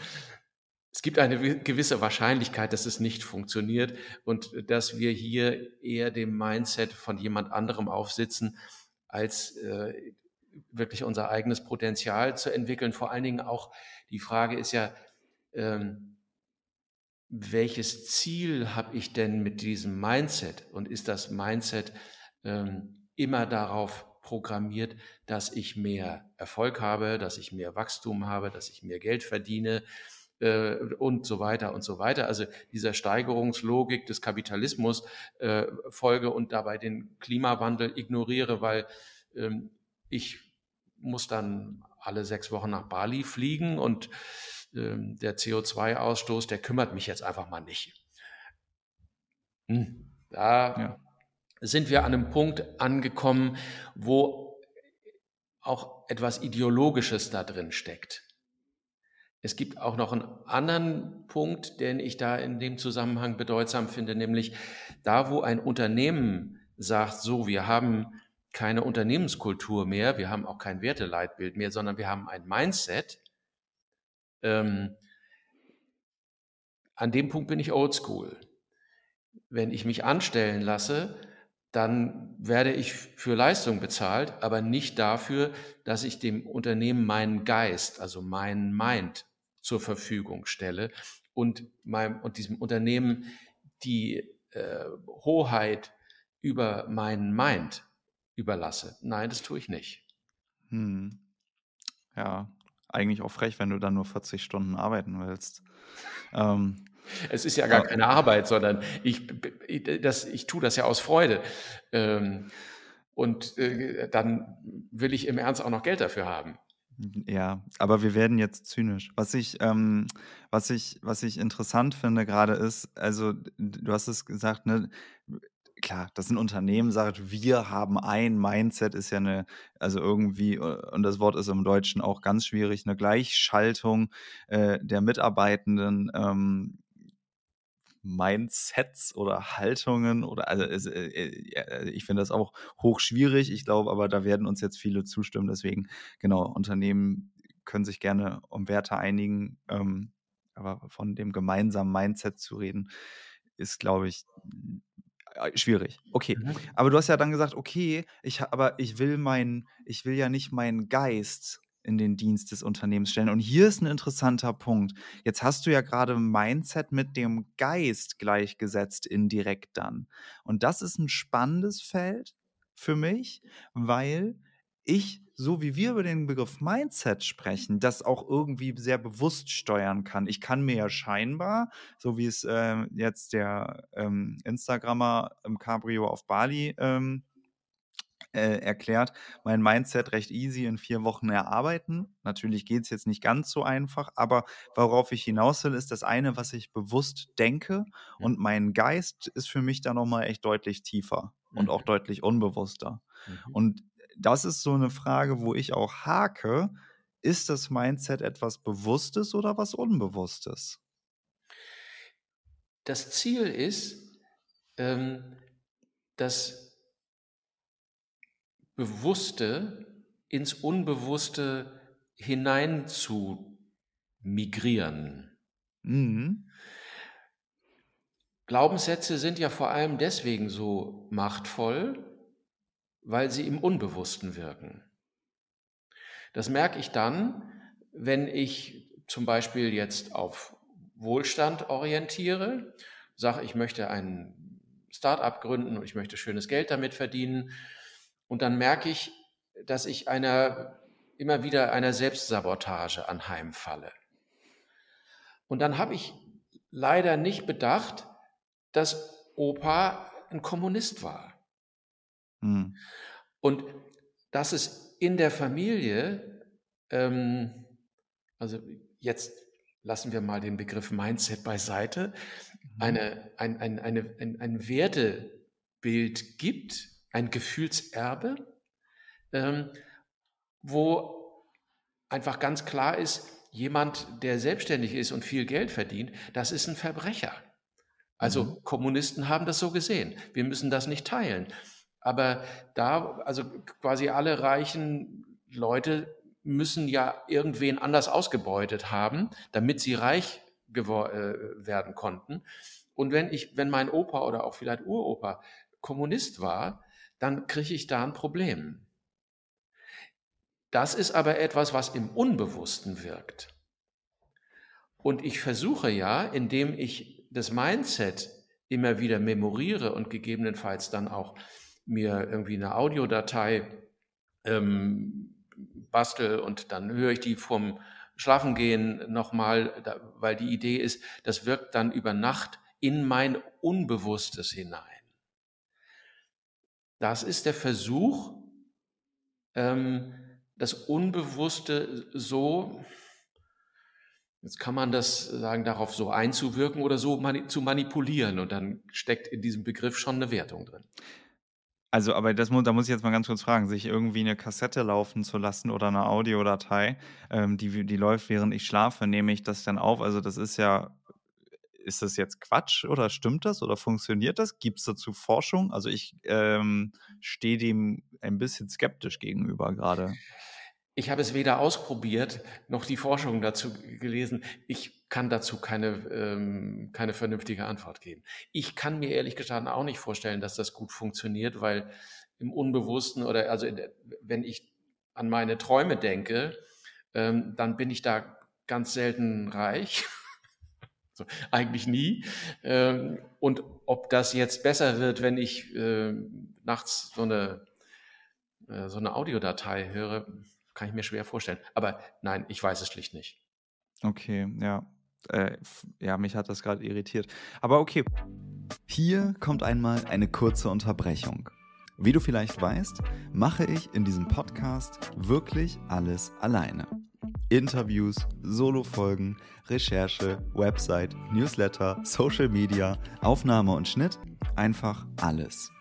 Es gibt eine gewisse Wahrscheinlichkeit, dass es nicht funktioniert und dass wir hier eher dem Mindset von jemand anderem aufsitzen, als äh, wirklich unser eigenes Potenzial zu entwickeln. Vor allen Dingen auch die Frage ist ja, ähm, welches Ziel habe ich denn mit diesem Mindset? Und ist das Mindset ähm, immer darauf programmiert, dass ich mehr Erfolg habe, dass ich mehr Wachstum habe, dass ich mehr Geld verdiene? Äh, und so weiter und so weiter. Also dieser Steigerungslogik des Kapitalismus äh, folge und dabei den Klimawandel ignoriere, weil ähm, ich muss dann alle sechs Wochen nach Bali fliegen und ähm, der CO2-Ausstoß, der kümmert mich jetzt einfach mal nicht. Hm, da ja. sind wir an einem Punkt angekommen, wo auch etwas Ideologisches da drin steckt. Es gibt auch noch einen anderen Punkt, den ich da in dem Zusammenhang bedeutsam finde, nämlich da, wo ein Unternehmen sagt, so, wir haben keine Unternehmenskultur mehr, wir haben auch kein Werteleitbild mehr, sondern wir haben ein Mindset. Ähm, an dem Punkt bin ich oldschool. Wenn ich mich anstellen lasse, dann werde ich für Leistung bezahlt, aber nicht dafür, dass ich dem Unternehmen meinen Geist, also meinen Mind zur Verfügung stelle und, meinem, und diesem Unternehmen die äh, Hoheit über meinen Mind überlasse. Nein, das tue ich nicht. Hm. Ja, eigentlich auch frech, wenn du dann nur 40 Stunden arbeiten willst. Ähm, es ist ja gar keine Arbeit, sondern ich, das, ich tue das ja aus Freude. Ähm, und äh, dann will ich im Ernst auch noch Geld dafür haben. Ja, aber wir werden jetzt zynisch. Was ich, ähm, was ich, was ich interessant finde gerade ist, also du hast es gesagt, ne, klar, das sind Unternehmen, sagt, wir haben ein Mindset, ist ja eine, also irgendwie, äh, und das Wort ist im Deutschen auch ganz schwierig, eine Gleichschaltung äh, der Mitarbeitenden. Ähm, Mindsets oder Haltungen oder also äh, äh, ich finde das auch hoch schwierig. Ich glaube, aber da werden uns jetzt viele zustimmen. Deswegen genau Unternehmen können sich gerne um Werte einigen, ähm, aber von dem gemeinsamen Mindset zu reden ist, glaube ich, äh, schwierig. Okay, mhm. aber du hast ja dann gesagt, okay, ich aber ich will mein, ich will ja nicht meinen Geist in den Dienst des Unternehmens stellen. Und hier ist ein interessanter Punkt. Jetzt hast du ja gerade Mindset mit dem Geist gleichgesetzt, indirekt dann. Und das ist ein spannendes Feld für mich, weil ich, so wie wir über den Begriff Mindset sprechen, das auch irgendwie sehr bewusst steuern kann. Ich kann mir ja scheinbar, so wie es äh, jetzt der ähm, Instagrammer im Cabrio auf Bali ähm, äh, erklärt, mein Mindset recht easy in vier Wochen erarbeiten. Natürlich geht es jetzt nicht ganz so einfach, aber worauf ich hinaus will, ist das eine, was ich bewusst denke mhm. und mein Geist ist für mich da nochmal echt deutlich tiefer mhm. und auch mhm. deutlich unbewusster. Mhm. Und das ist so eine Frage, wo ich auch hake, ist das Mindset etwas Bewusstes oder was Unbewusstes? Das Ziel ist, ähm, dass Bewusste ins Unbewusste hinein zu migrieren. Mhm. Glaubenssätze sind ja vor allem deswegen so machtvoll, weil sie im Unbewussten wirken. Das merke ich dann, wenn ich zum Beispiel jetzt auf Wohlstand orientiere, sage, ich möchte ein Start-up gründen und ich möchte schönes Geld damit verdienen und dann merke ich, dass ich einer, immer wieder einer Selbstsabotage anheimfalle. Und dann habe ich leider nicht bedacht, dass Opa ein Kommunist war. Hm. Und dass es in der Familie, ähm, also jetzt lassen wir mal den Begriff Mindset beiseite, mhm. eine, ein, ein, eine, ein, ein Wertebild gibt, ein Gefühlserbe, ähm, wo einfach ganz klar ist, jemand, der selbstständig ist und viel Geld verdient, das ist ein Verbrecher. Also mhm. Kommunisten haben das so gesehen. Wir müssen das nicht teilen. Aber da, also quasi alle reichen Leute müssen ja irgendwen anders ausgebeutet haben, damit sie reich äh, werden konnten. Und wenn ich, wenn mein Opa oder auch vielleicht Uropa Kommunist war, dann kriege ich da ein Problem. Das ist aber etwas, was im Unbewussten wirkt. Und ich versuche ja, indem ich das Mindset immer wieder memoriere und gegebenenfalls dann auch mir irgendwie eine Audiodatei ähm, bastel und dann höre ich die vom Schlafengehen nochmal, weil die Idee ist, das wirkt dann über Nacht in mein Unbewusstes hinein. Das ist der Versuch, ähm, das Unbewusste so, jetzt kann man das sagen, darauf so einzuwirken oder so mani zu manipulieren und dann steckt in diesem Begriff schon eine Wertung drin. Also, aber das da muss ich jetzt mal ganz kurz fragen, sich irgendwie eine Kassette laufen zu lassen oder eine Audiodatei, ähm, die die läuft, während ich schlafe, nehme ich das dann auf? Also, das ist ja ist das jetzt Quatsch oder stimmt das oder funktioniert das? Gibt es dazu Forschung? Also, ich, ähm, stehe dem ein bisschen skeptisch gegenüber gerade. Ich habe es weder ausprobiert noch die Forschung dazu gelesen. Ich kann dazu keine, ähm, keine vernünftige Antwort geben. Ich kann mir ehrlich gesagt auch nicht vorstellen, dass das gut funktioniert, weil im Unbewussten oder also der, wenn ich an meine Träume denke, ähm, dann bin ich da ganz selten reich. so, eigentlich nie. Ähm, und ob das jetzt besser wird, wenn ich äh, nachts so eine, äh, so eine Audiodatei höre, kann ich mir schwer vorstellen. Aber nein, ich weiß es schlicht nicht. Okay, ja. Äh, ja, mich hat das gerade irritiert. Aber okay. Hier kommt einmal eine kurze Unterbrechung. Wie du vielleicht weißt, mache ich in diesem Podcast wirklich alles alleine. Interviews, Solo-Folgen, Recherche, Website, Newsletter, Social Media, Aufnahme und Schnitt, einfach alles.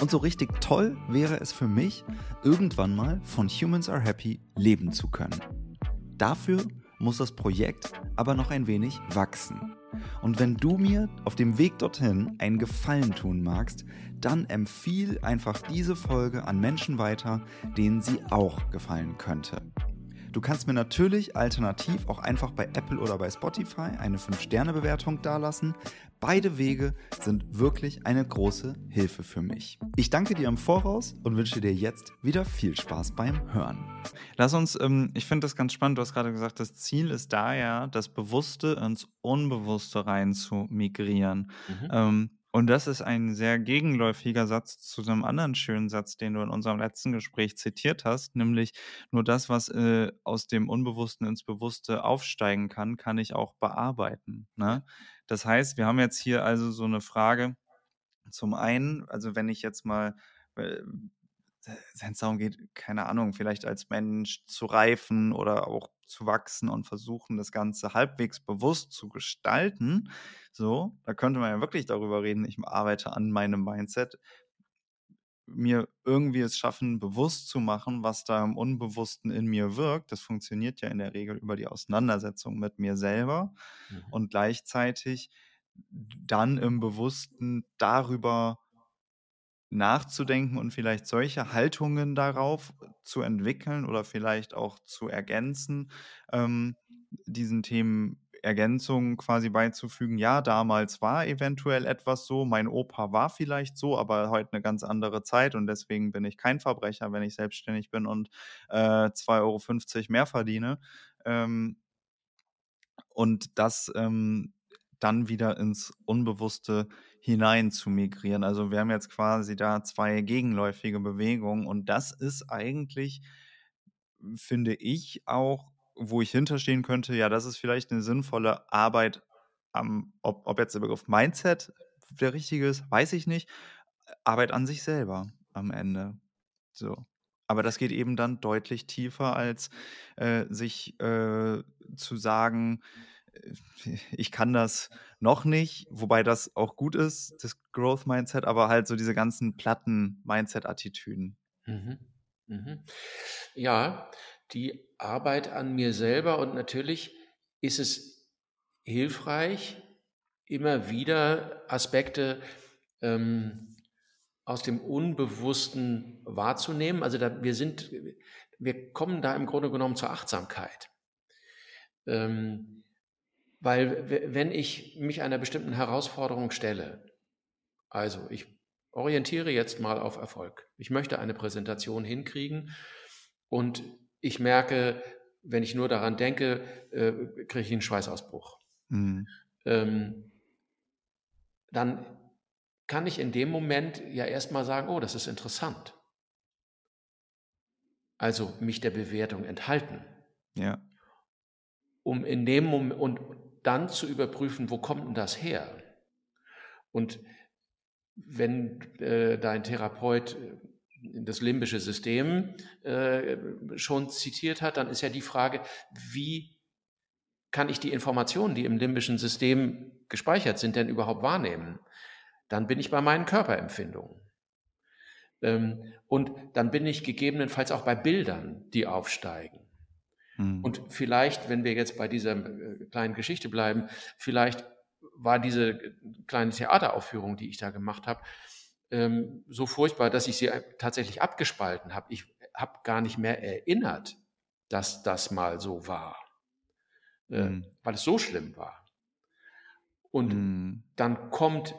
Und so richtig toll wäre es für mich, irgendwann mal von Humans Are Happy leben zu können. Dafür muss das Projekt aber noch ein wenig wachsen. Und wenn du mir auf dem Weg dorthin einen Gefallen tun magst, dann empfiehl einfach diese Folge an Menschen weiter, denen sie auch gefallen könnte. Du kannst mir natürlich alternativ auch einfach bei Apple oder bei Spotify eine 5-Sterne-Bewertung dalassen. Beide Wege sind wirklich eine große Hilfe für mich. Ich danke dir im Voraus und wünsche dir jetzt wieder viel Spaß beim Hören. Lass uns, ähm, ich finde das ganz spannend, du hast gerade gesagt, das Ziel ist da ja, das Bewusste ins Unbewusste rein zu migrieren. Mhm. Ähm, und das ist ein sehr gegenläufiger Satz zu einem anderen schönen Satz, den du in unserem letzten Gespräch zitiert hast, nämlich nur das, was äh, aus dem Unbewussten ins Bewusste aufsteigen kann, kann ich auch bearbeiten. Ne? Das heißt, wir haben jetzt hier also so eine Frage. Zum einen, also wenn ich jetzt mal, wenn es darum geht, keine Ahnung, vielleicht als Mensch zu reifen oder auch zu wachsen und versuchen, das Ganze halbwegs bewusst zu gestalten, so, da könnte man ja wirklich darüber reden, ich arbeite an meinem Mindset, mir irgendwie es schaffen, bewusst zu machen, was da im Unbewussten in mir wirkt. Das funktioniert ja in der Regel über die Auseinandersetzung mit mir selber mhm. und gleichzeitig dann im Bewussten darüber nachzudenken und vielleicht solche Haltungen darauf zu entwickeln oder vielleicht auch zu ergänzen, ähm, diesen Themen Ergänzungen quasi beizufügen. Ja, damals war eventuell etwas so, mein Opa war vielleicht so, aber heute eine ganz andere Zeit und deswegen bin ich kein Verbrecher, wenn ich selbstständig bin und äh, 2,50 Euro mehr verdiene. Ähm, und das ähm, dann wieder ins Unbewusste hinein zu migrieren. Also wir haben jetzt quasi da zwei gegenläufige Bewegungen und das ist eigentlich, finde ich, auch wo ich hinterstehen könnte, ja, das ist vielleicht eine sinnvolle Arbeit am, ob, ob jetzt der Begriff Mindset der richtige ist, weiß ich nicht. Arbeit an sich selber am Ende. So. Aber das geht eben dann deutlich tiefer, als äh, sich äh, zu sagen, ich kann das noch nicht, wobei das auch gut ist, das Growth Mindset, aber halt so diese ganzen platten Mindset-Attitüden. Mhm. Mhm. Ja, die Arbeit an mir selber und natürlich ist es hilfreich, immer wieder Aspekte ähm, aus dem Unbewussten wahrzunehmen. Also da, wir sind, wir kommen da im Grunde genommen zur Achtsamkeit. Ähm, weil wenn ich mich einer bestimmten Herausforderung stelle, also ich orientiere jetzt mal auf Erfolg. Ich möchte eine Präsentation hinkriegen und ich merke, wenn ich nur daran denke, äh, kriege ich einen Schweißausbruch. Mhm. Ähm, dann kann ich in dem Moment ja erstmal sagen, oh, das ist interessant. Also mich der Bewertung enthalten. Ja. Um in dem Moment und dann zu überprüfen, wo kommt denn das her? Und wenn äh, dein Therapeut das limbische System äh, schon zitiert hat, dann ist ja die Frage, wie kann ich die Informationen, die im limbischen System gespeichert sind, denn überhaupt wahrnehmen? Dann bin ich bei meinen Körperempfindungen. Ähm, und dann bin ich gegebenenfalls auch bei Bildern, die aufsteigen. Mhm. Und vielleicht, wenn wir jetzt bei dieser äh, kleinen Geschichte bleiben, vielleicht war diese kleine Theateraufführung, die ich da gemacht habe, ähm, so furchtbar, dass ich sie tatsächlich abgespalten habe. Ich habe gar nicht mehr erinnert, dass das mal so war, äh, mhm. weil es so schlimm war. Und mhm. dann kommt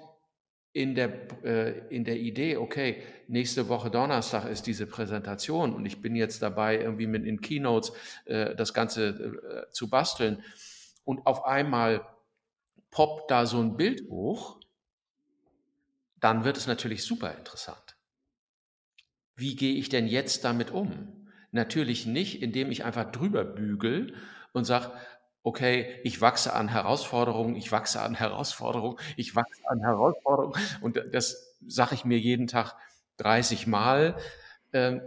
in der, äh, in der Idee, okay, nächste Woche Donnerstag ist diese Präsentation und ich bin jetzt dabei, irgendwie mit in Keynotes äh, das Ganze äh, zu basteln. Und auf einmal poppt da so ein Bild hoch, dann wird es natürlich super interessant. Wie gehe ich denn jetzt damit um? Natürlich nicht, indem ich einfach drüber bügel und sage, okay, ich wachse an Herausforderungen, ich wachse an Herausforderungen, ich wachse an Herausforderungen. Und das sage ich mir jeden Tag 30 Mal. Ähm,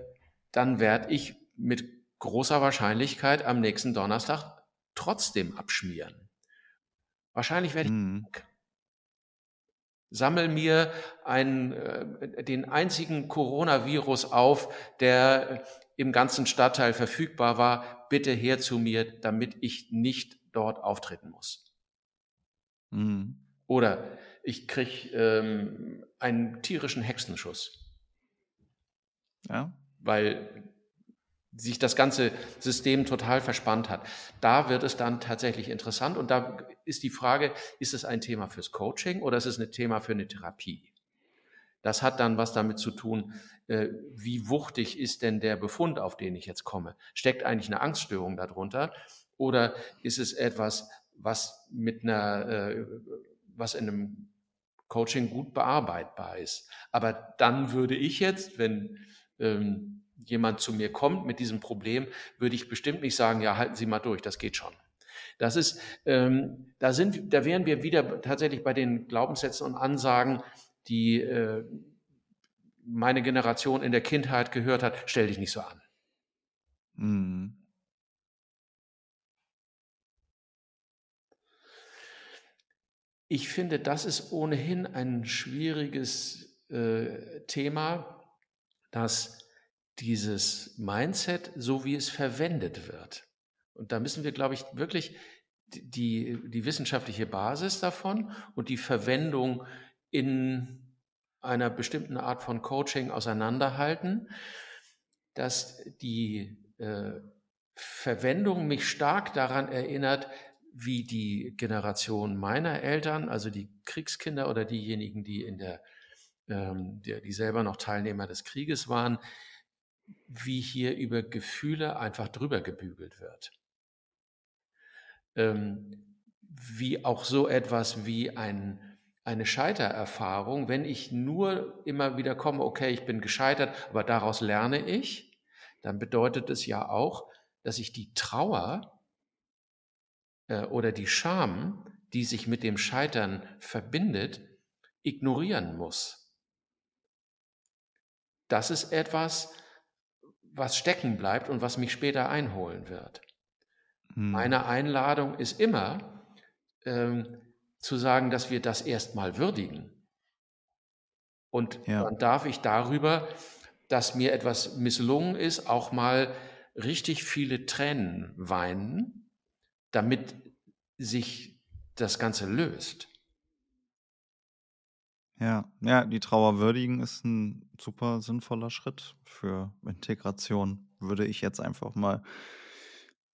dann werde ich mit großer Wahrscheinlichkeit am nächsten Donnerstag trotzdem abschmieren. Wahrscheinlich werde ich mhm. sammel mir einen, äh, den einzigen Coronavirus auf, der im ganzen Stadtteil verfügbar war, bitte her zu mir, damit ich nicht dort auftreten muss. Mhm. Oder ich kriege ähm, einen tierischen Hexenschuss. Ja. Weil sich das ganze System total verspannt hat. Da wird es dann tatsächlich interessant und da ist die Frage, ist es ein Thema fürs Coaching oder ist es ein Thema für eine Therapie? Das hat dann was damit zu tun, äh, wie wuchtig ist denn der Befund, auf den ich jetzt komme? Steckt eigentlich eine Angststörung darunter? Oder ist es etwas, was mit einer, äh, was in einem Coaching gut bearbeitbar ist? Aber dann würde ich jetzt, wenn ähm, jemand zu mir kommt mit diesem Problem, würde ich bestimmt nicht sagen, ja, halten Sie mal durch, das geht schon. Das ist, ähm, da sind, da wären wir wieder tatsächlich bei den Glaubenssätzen und Ansagen, die äh, meine Generation in der Kindheit gehört hat, stell dich nicht so an. Mhm. Ich finde, das ist ohnehin ein schwieriges äh, Thema, dass dieses Mindset, so wie es verwendet wird. Und da müssen wir, glaube ich, wirklich die, die wissenschaftliche Basis davon und die Verwendung in einer bestimmten Art von Coaching auseinanderhalten, dass die äh, Verwendung mich stark daran erinnert, wie die Generation meiner Eltern, also die Kriegskinder oder diejenigen, die in der, ähm, die, die selber noch Teilnehmer des Krieges waren, wie hier über Gefühle einfach drüber gebügelt wird. Ähm, wie auch so etwas wie ein eine Scheitererfahrung, wenn ich nur immer wieder komme, okay, ich bin gescheitert, aber daraus lerne ich, dann bedeutet es ja auch, dass ich die Trauer äh, oder die Scham, die sich mit dem Scheitern verbindet, ignorieren muss. Das ist etwas, was stecken bleibt und was mich später einholen wird. Hm. Meine Einladung ist immer, ähm, zu sagen, dass wir das erstmal würdigen. Und ja. dann darf ich darüber, dass mir etwas misslungen ist, auch mal richtig viele Tränen weinen, damit sich das Ganze löst. Ja, ja, die Trauer würdigen ist ein super sinnvoller Schritt für Integration. Würde ich jetzt einfach mal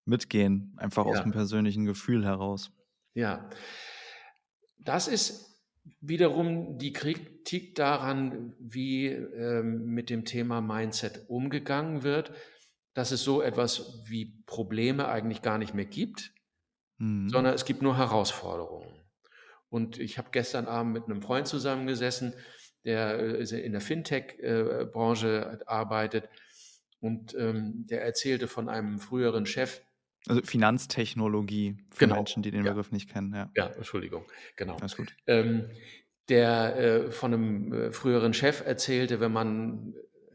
mitgehen, einfach ja. aus dem persönlichen Gefühl heraus. Ja, das ist wiederum die Kritik daran, wie ähm, mit dem Thema Mindset umgegangen wird, dass es so etwas wie Probleme eigentlich gar nicht mehr gibt, mhm. sondern es gibt nur Herausforderungen. Und ich habe gestern Abend mit einem Freund zusammengesessen, der äh, in der Fintech-Branche äh, arbeitet und ähm, der erzählte von einem früheren Chef, also Finanztechnologie für genau. Menschen, die den ja. Begriff nicht kennen. Ja, ja Entschuldigung, genau. Alles gut. Ähm, der äh, von einem äh, früheren Chef erzählte, wenn man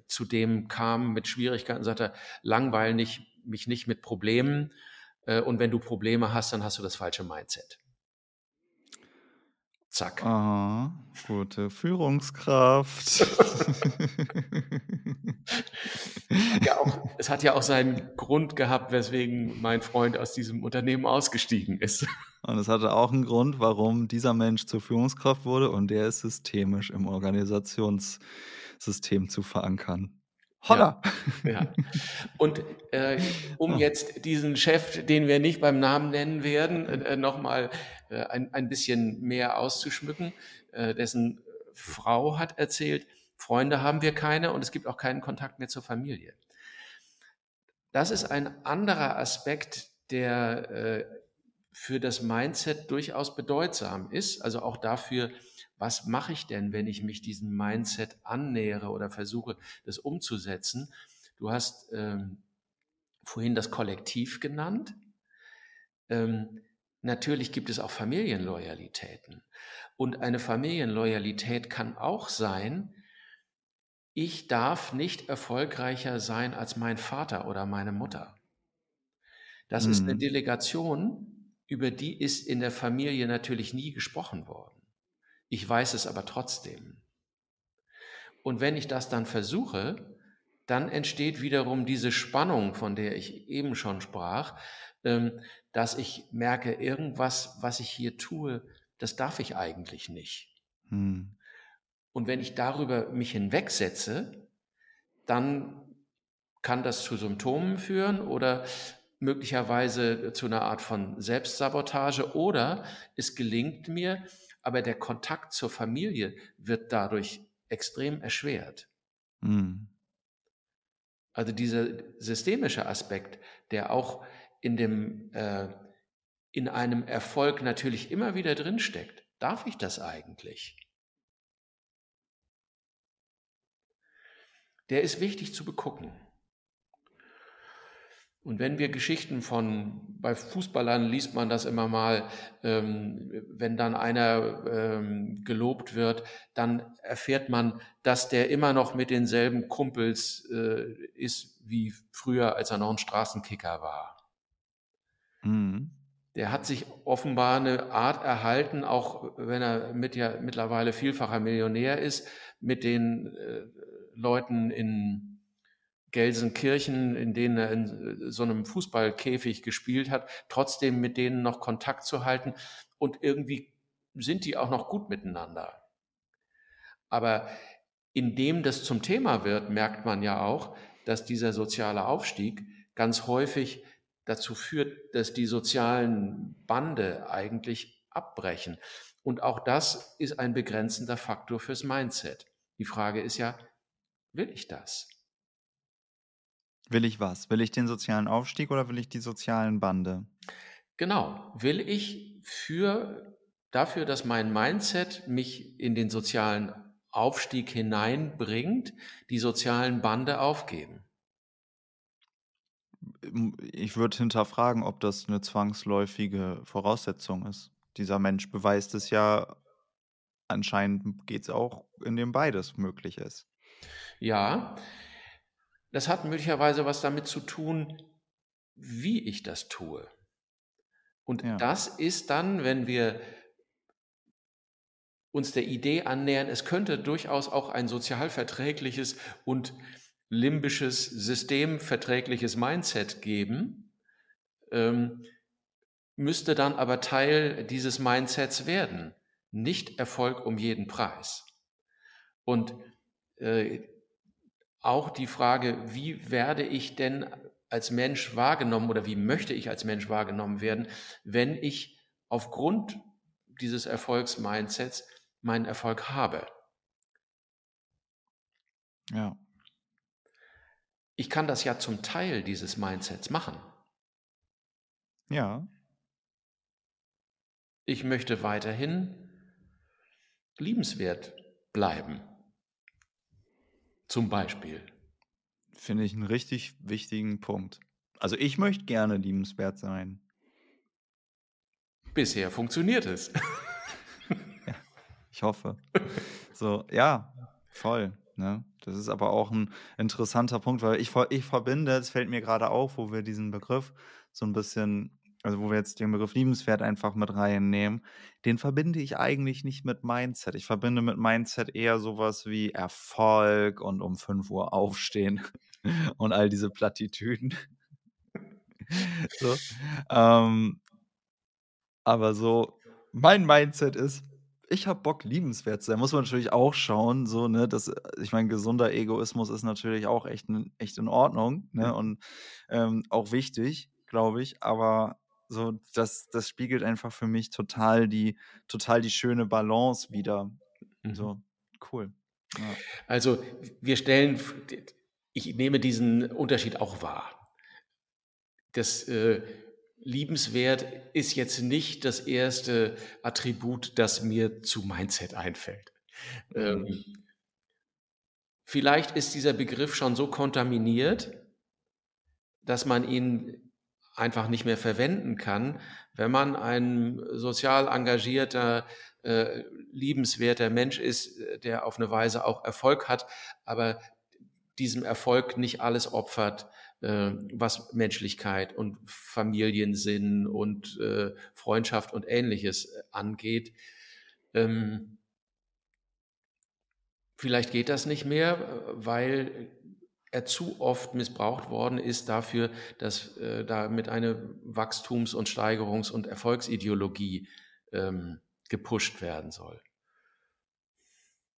zu dem kam mit Schwierigkeiten, sagt er, langweil nicht, mich nicht mit Problemen. Äh, und wenn du Probleme hast, dann hast du das falsche Mindset. Zack. Aha, gute Führungskraft. ja auch, es hat ja auch seinen Grund gehabt, weswegen mein Freund aus diesem Unternehmen ausgestiegen ist. Und es hatte auch einen Grund, warum dieser Mensch zur Führungskraft wurde und der ist systemisch im Organisationssystem zu verankern. Holla! Ja, ja. Und äh, um oh. jetzt diesen Chef, den wir nicht beim Namen nennen werden, äh, nochmal äh, ein, ein bisschen mehr auszuschmücken, äh, dessen Frau hat erzählt, Freunde haben wir keine und es gibt auch keinen Kontakt mehr zur Familie. Das ist ein anderer Aspekt, der äh, für das Mindset durchaus bedeutsam ist, also auch dafür, was mache ich denn, wenn ich mich diesem Mindset annähere oder versuche, das umzusetzen? Du hast ähm, vorhin das Kollektiv genannt. Ähm, natürlich gibt es auch Familienloyalitäten. Und eine Familienloyalität kann auch sein, ich darf nicht erfolgreicher sein als mein Vater oder meine Mutter. Das mhm. ist eine mhm. Delegation, über die ist in der Familie natürlich nie gesprochen worden. Ich weiß es aber trotzdem. Und wenn ich das dann versuche, dann entsteht wiederum diese Spannung, von der ich eben schon sprach, ähm, dass ich merke, irgendwas, was ich hier tue, das darf ich eigentlich nicht. Hm. Und wenn ich darüber mich hinwegsetze, dann kann das zu Symptomen führen oder möglicherweise zu einer Art von Selbstsabotage oder es gelingt mir, aber der Kontakt zur Familie wird dadurch extrem erschwert. Mhm. Also dieser systemische Aspekt, der auch in dem äh, in einem Erfolg natürlich immer wieder drinsteckt. Darf ich das eigentlich? Der ist wichtig zu begucken. Und wenn wir Geschichten von, bei Fußballern liest man das immer mal, ähm, wenn dann einer ähm, gelobt wird, dann erfährt man, dass der immer noch mit denselben Kumpels äh, ist wie früher, als er noch ein Straßenkicker war. Mhm. Der hat sich offenbar eine Art erhalten, auch wenn er mit ja mittlerweile vielfacher Millionär ist, mit den äh, Leuten in Gelsenkirchen, in denen er in äh, so einem Fußballkäfig gespielt hat, trotzdem mit denen noch Kontakt zu halten. Und irgendwie sind die auch noch gut miteinander. Aber indem das zum Thema wird, merkt man ja auch, dass dieser soziale Aufstieg ganz häufig dazu führt, dass die sozialen Bande eigentlich abbrechen. Und auch das ist ein begrenzender Faktor fürs Mindset. Die Frage ist ja, will ich das? Will ich was? Will ich den sozialen Aufstieg oder will ich die sozialen Bande? Genau. Will ich für, dafür, dass mein Mindset mich in den sozialen Aufstieg hineinbringt, die sozialen Bande aufgeben? Ich würde hinterfragen, ob das eine zwangsläufige Voraussetzung ist. Dieser Mensch beweist es ja, anscheinend geht es auch, in dem beides möglich ist. Ja, das hat möglicherweise was damit zu tun, wie ich das tue. Und ja. das ist dann, wenn wir uns der Idee annähern, es könnte durchaus auch ein sozialverträgliches und limbisches, systemverträgliches Mindset geben, ähm, müsste dann aber Teil dieses Mindsets werden. Nicht Erfolg um jeden Preis. Und äh, auch die Frage, wie werde ich denn als Mensch wahrgenommen oder wie möchte ich als Mensch wahrgenommen werden, wenn ich aufgrund dieses Erfolgsmindsets meinen Erfolg habe. Ja. Ich kann das ja zum Teil dieses Mindsets machen. Ja. Ich möchte weiterhin liebenswert bleiben. Zum Beispiel. Finde ich einen richtig wichtigen Punkt. Also ich möchte gerne liebenswert sein. Bisher funktioniert es. ja, ich hoffe. So, ja, voll. Ne? Das ist aber auch ein interessanter Punkt, weil ich, ich verbinde, es fällt mir gerade auf, wo wir diesen Begriff so ein bisschen also wo wir jetzt den Begriff liebenswert einfach mit reinnehmen, den verbinde ich eigentlich nicht mit Mindset. Ich verbinde mit Mindset eher sowas wie Erfolg und um 5 Uhr aufstehen und all diese Plattitüden. so. Ähm, aber so, mein Mindset ist, ich habe Bock, liebenswert zu sein. Muss man natürlich auch schauen, so, ne, das, ich meine, gesunder Egoismus ist natürlich auch echt, echt in Ordnung, ne, und ähm, auch wichtig, glaube ich, aber so, das, das spiegelt einfach für mich total die, total die schöne Balance wieder. Mhm. So, cool. Ja. Also, wir stellen, ich nehme diesen Unterschied auch wahr. Das äh, liebenswert ist jetzt nicht das erste Attribut, das mir zu Mindset einfällt. Ähm, mhm. vielleicht ist dieser Begriff schon so kontaminiert, dass man ihn einfach nicht mehr verwenden kann, wenn man ein sozial engagierter, äh, liebenswerter Mensch ist, der auf eine Weise auch Erfolg hat, aber diesem Erfolg nicht alles opfert, äh, was Menschlichkeit und Familiensinn und äh, Freundschaft und ähnliches angeht. Ähm, vielleicht geht das nicht mehr, weil er zu oft missbraucht worden ist dafür, dass äh, damit eine Wachstums- und Steigerungs- und Erfolgsideologie ähm, gepusht werden soll.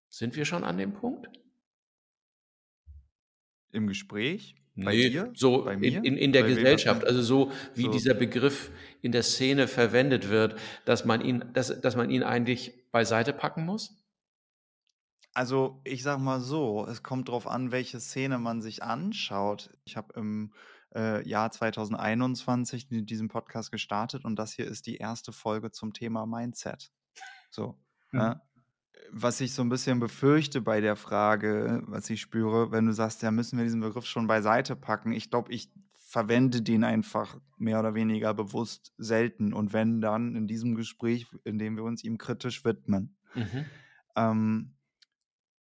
Sind wir schon an dem Punkt? Im Gespräch? Bei nee, dir? So Bei mir? In, in, in der Bei Gesellschaft, also so wie so. dieser Begriff in der Szene verwendet wird, dass man ihn, dass, dass man ihn eigentlich beiseite packen muss? Also, ich sag mal so, es kommt darauf an, welche Szene man sich anschaut. Ich habe im äh, Jahr 2021 diesen Podcast gestartet und das hier ist die erste Folge zum Thema Mindset. So. Mhm. Ne? Was ich so ein bisschen befürchte bei der Frage, was ich spüre, wenn du sagst, ja, müssen wir diesen Begriff schon beiseite packen. Ich glaube, ich verwende den einfach mehr oder weniger bewusst selten und wenn dann in diesem Gespräch, in dem wir uns ihm kritisch widmen. Mhm. Ähm,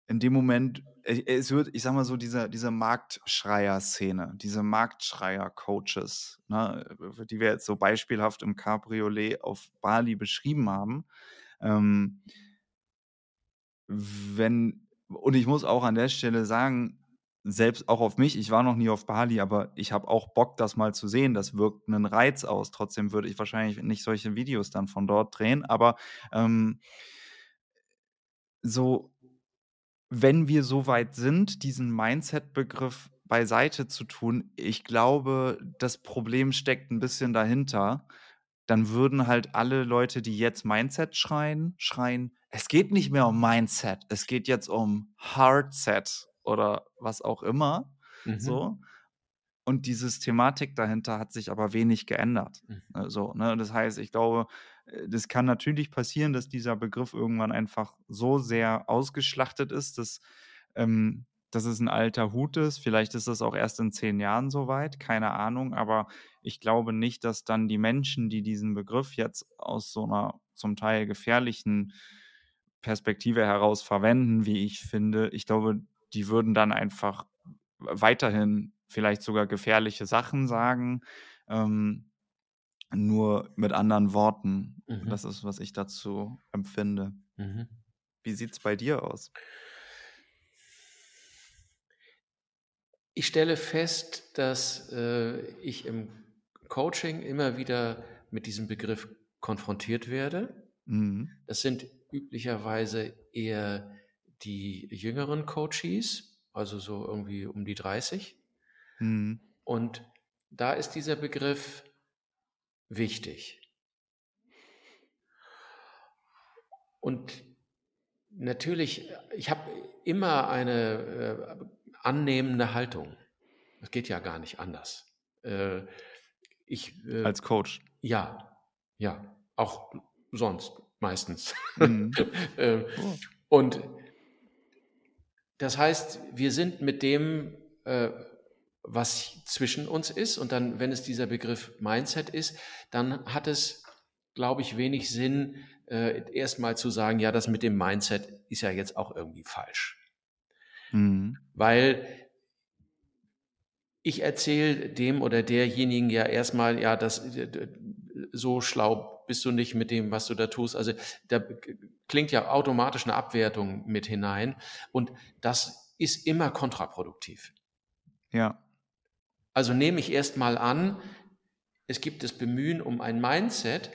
in dem Moment, äh, es wird, ich sag mal so, diese, diese Marktschreier-Szene, diese Marktschreier-Coaches, ne, die wir jetzt so beispielhaft im Cabriolet auf Bali beschrieben haben, ähm, wenn, und ich muss auch an der Stelle sagen, selbst auch auf mich, ich war noch nie auf Bali, aber ich habe auch Bock, das mal zu sehen. Das wirkt einen Reiz aus. Trotzdem würde ich wahrscheinlich nicht solche Videos dann von dort drehen, aber ähm, so wenn wir so weit sind, diesen Mindset-Begriff beiseite zu tun, ich glaube, das Problem steckt ein bisschen dahinter. Dann würden halt alle Leute, die jetzt Mindset schreien, schreien, es geht nicht mehr um Mindset, es geht jetzt um Hardset oder was auch immer. Mhm. So. Und die Systematik dahinter hat sich aber wenig geändert. Mhm. Also, ne, das heißt, ich glaube, das kann natürlich passieren, dass dieser Begriff irgendwann einfach so sehr ausgeschlachtet ist, dass, ähm, dass es ein alter Hut ist. Vielleicht ist das auch erst in zehn Jahren soweit, keine Ahnung. Aber ich glaube nicht, dass dann die Menschen, die diesen Begriff jetzt aus so einer zum Teil gefährlichen Perspektive heraus verwenden, wie ich finde, ich glaube, die würden dann einfach weiterhin vielleicht sogar gefährliche Sachen sagen, ähm, nur mit anderen Worten. Mhm. Das ist, was ich dazu empfinde. Mhm. Wie sieht es bei dir aus? Ich stelle fest, dass äh, ich im Coaching immer wieder mit diesem Begriff konfrontiert werde. Mhm. Das sind üblicherweise eher die jüngeren Coaches, also so irgendwie um die 30. Mhm. Und da ist dieser Begriff wichtig. Und natürlich, ich habe immer eine äh, annehmende Haltung. Das geht ja gar nicht anders. Äh, ich, äh, Als Coach? Ja, ja, auch sonst meistens. Mhm. Äh, oh. Und das heißt, wir sind mit dem äh, was zwischen uns ist. Und dann, wenn es dieser Begriff Mindset ist, dann hat es, glaube ich, wenig Sinn, äh, erstmal zu sagen, ja, das mit dem Mindset ist ja jetzt auch irgendwie falsch. Mhm. Weil ich erzähle dem oder derjenigen ja erstmal, ja, das, so schlau bist du nicht mit dem, was du da tust. Also da klingt ja automatisch eine Abwertung mit hinein und das ist immer kontraproduktiv. Ja. Also nehme ich erst mal an, es gibt das Bemühen um ein Mindset.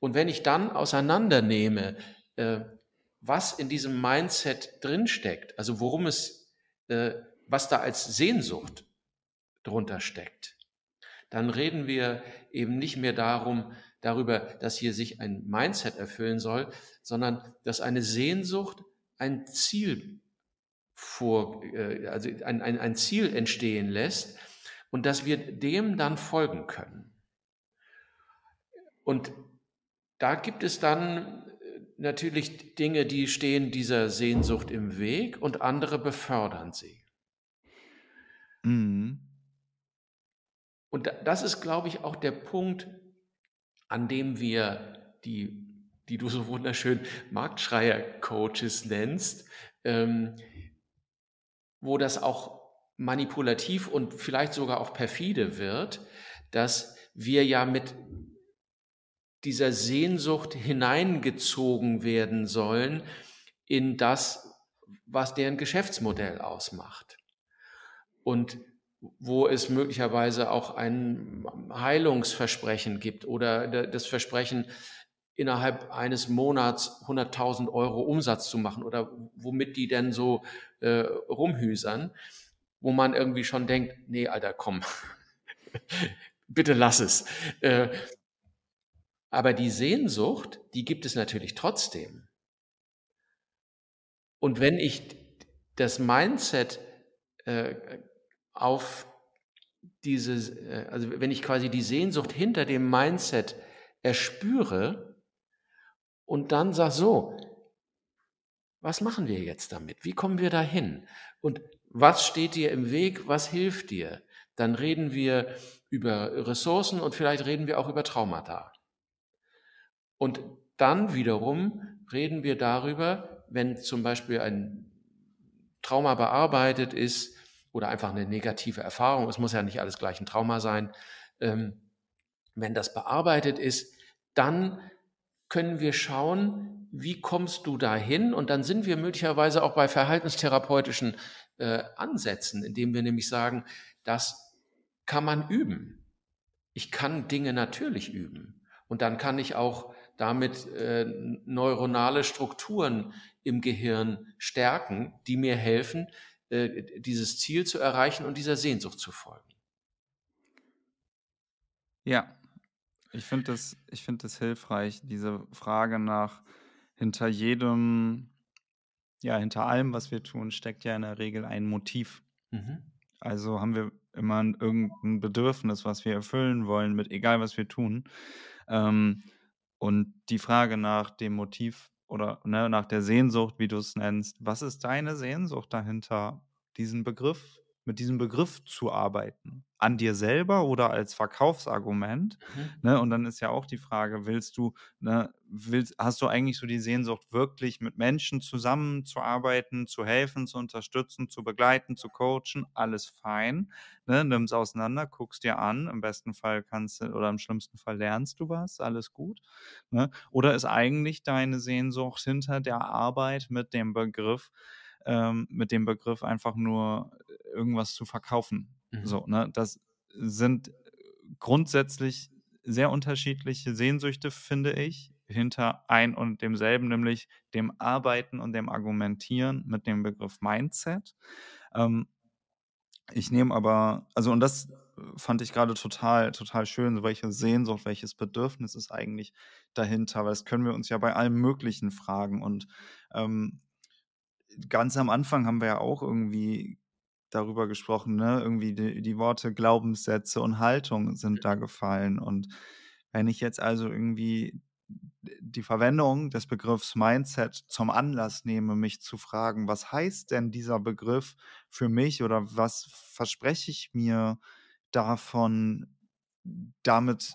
Und wenn ich dann auseinandernehme, äh, was in diesem Mindset drinsteckt, also worum es, äh, was da als Sehnsucht drunter steckt, dann reden wir eben nicht mehr darum, darüber, dass hier sich ein Mindset erfüllen soll, sondern dass eine Sehnsucht ein Ziel vor, äh, also ein, ein, ein Ziel entstehen lässt und dass wir dem dann folgen können. Und da gibt es dann äh, natürlich Dinge, die stehen dieser Sehnsucht im Weg und andere befördern sie. Mhm. Und das ist, glaube ich, auch der Punkt, an dem wir die, die du so wunderschön Marktschreier-Coaches nennst, ähm, wo das auch manipulativ und vielleicht sogar auch perfide wird, dass wir ja mit dieser Sehnsucht hineingezogen werden sollen in das, was deren Geschäftsmodell ausmacht. Und wo es möglicherweise auch ein Heilungsversprechen gibt oder das Versprechen, innerhalb eines Monats 100.000 Euro Umsatz zu machen oder womit die denn so äh, rumhüsern, wo man irgendwie schon denkt, nee, Alter, komm, bitte lass es. Äh, aber die Sehnsucht, die gibt es natürlich trotzdem. Und wenn ich das Mindset äh, auf diese, äh, also wenn ich quasi die Sehnsucht hinter dem Mindset erspüre und dann sage, so, was machen wir jetzt damit? Wie kommen wir dahin? Und was steht dir im Weg? Was hilft dir? Dann reden wir über Ressourcen und vielleicht reden wir auch über Traumata. Und dann wiederum reden wir darüber, wenn zum Beispiel ein Trauma bearbeitet ist, oder einfach eine negative Erfahrung, es muss ja nicht alles gleich ein Trauma sein, ähm, wenn das bearbeitet ist, dann können wir schauen, wie kommst du dahin? Und dann sind wir möglicherweise auch bei verhaltenstherapeutischen äh, Ansätzen, indem wir nämlich sagen, das kann man üben. Ich kann Dinge natürlich üben. Und dann kann ich auch damit äh, neuronale Strukturen im Gehirn stärken, die mir helfen, äh, dieses Ziel zu erreichen und dieser Sehnsucht zu folgen. Ja, ich finde das, find hilfreich, diese Frage nach hinter jedem, ja, hinter allem, was wir tun, steckt ja in der Regel ein Motiv. Mhm. Also haben wir immer irgendein Bedürfnis, was wir erfüllen wollen, mit egal was wir tun. Ähm, und die Frage nach dem Motiv oder ne, nach der Sehnsucht, wie du es nennst. Was ist deine Sehnsucht dahinter, diesen Begriff, mit diesem Begriff zu arbeiten? An dir selber oder als Verkaufsargument? Mhm. Ne, und dann ist ja auch die Frage, willst du, ne, willst, hast du eigentlich so die Sehnsucht, wirklich mit Menschen zusammenzuarbeiten, zu helfen, zu unterstützen, zu begleiten, zu coachen? Alles fein. Ne, Nimm es auseinander, guckst dir an. Im besten Fall kannst du oder im schlimmsten Fall lernst du was, alles gut. Ne? Oder ist eigentlich deine Sehnsucht hinter der Arbeit mit dem Begriff, ähm, mit dem Begriff einfach nur irgendwas zu verkaufen. Mhm. So, ne? Das sind grundsätzlich sehr unterschiedliche Sehnsüchte, finde ich, hinter ein und demselben, nämlich dem Arbeiten und dem Argumentieren mit dem Begriff Mindset. Ähm, ich nehme aber, also und das fand ich gerade total, total schön, welche Sehnsucht, welches Bedürfnis ist eigentlich dahinter, weil das können wir uns ja bei allem Möglichen fragen und ähm, ganz am Anfang haben wir ja auch irgendwie darüber gesprochen, ne? Irgendwie die, die Worte Glaubenssätze und Haltung sind da gefallen. Und wenn ich jetzt also irgendwie die Verwendung des Begriffs Mindset zum Anlass nehme, mich zu fragen, was heißt denn dieser Begriff für mich oder was verspreche ich mir davon, damit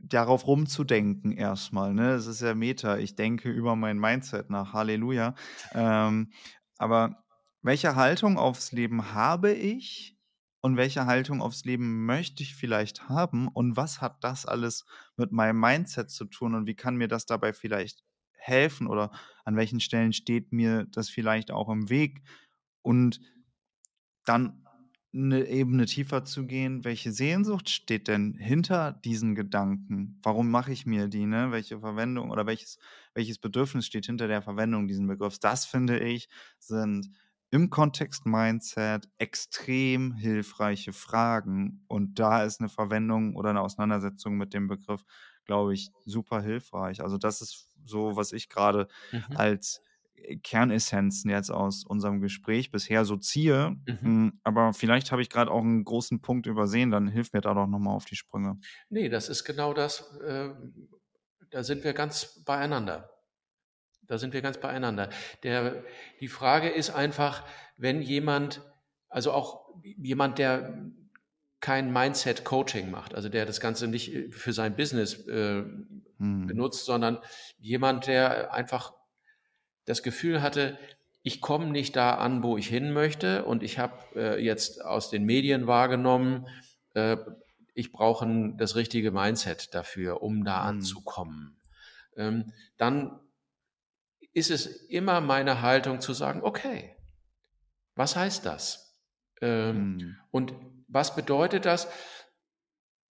darauf rumzudenken erstmal. Ne? Es ist ja Meta. Ich denke über mein Mindset nach. Halleluja. Ähm, aber welche Haltung aufs Leben habe ich, und welche Haltung aufs Leben möchte ich vielleicht haben und was hat das alles mit meinem Mindset zu tun und wie kann mir das dabei vielleicht helfen oder an welchen Stellen steht mir das vielleicht auch im Weg und dann eine Ebene tiefer zu gehen, welche Sehnsucht steht denn hinter diesen Gedanken? Warum mache ich mir die, ne? Welche Verwendung oder welches, welches Bedürfnis steht hinter der Verwendung diesen Begriffs? Das finde ich, sind im Kontext Mindset extrem hilfreiche Fragen. Und da ist eine Verwendung oder eine Auseinandersetzung mit dem Begriff, glaube ich, super hilfreich. Also das ist so, was ich gerade mhm. als Kernessenzen jetzt aus unserem Gespräch bisher so ziehe. Mhm. Hm, aber vielleicht habe ich gerade auch einen großen Punkt übersehen, dann hilf mir da doch nochmal auf die Sprünge. Nee, das ist genau das. Äh, da sind wir ganz beieinander. Da sind wir ganz beieinander. Der, die Frage ist einfach, wenn jemand, also auch jemand, der kein Mindset-Coaching macht, also der das Ganze nicht für sein Business äh, hm. benutzt, sondern jemand, der einfach das Gefühl hatte, ich komme nicht da an, wo ich hin möchte und ich habe äh, jetzt aus den Medien wahrgenommen, äh, ich brauche das richtige Mindset dafür, um da mhm. anzukommen. Ähm, dann ist es immer meine Haltung zu sagen, okay, was heißt das? Ähm, mhm. Und was bedeutet das?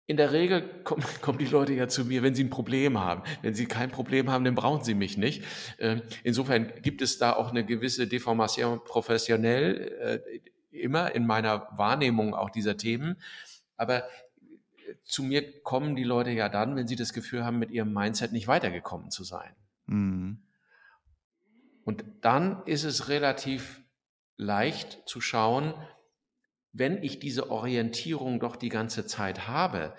In der Regel kommen, kommen die Leute ja zu mir, wenn sie ein Problem haben. Wenn sie kein Problem haben, dann brauchen sie mich nicht. Ähm, insofern gibt es da auch eine gewisse Deformation professionell äh, immer in meiner Wahrnehmung auch dieser Themen. Aber äh, zu mir kommen die Leute ja dann, wenn sie das Gefühl haben, mit ihrem Mindset nicht weitergekommen zu sein. Mhm. Und dann ist es relativ leicht zu schauen, wenn ich diese Orientierung doch die ganze Zeit habe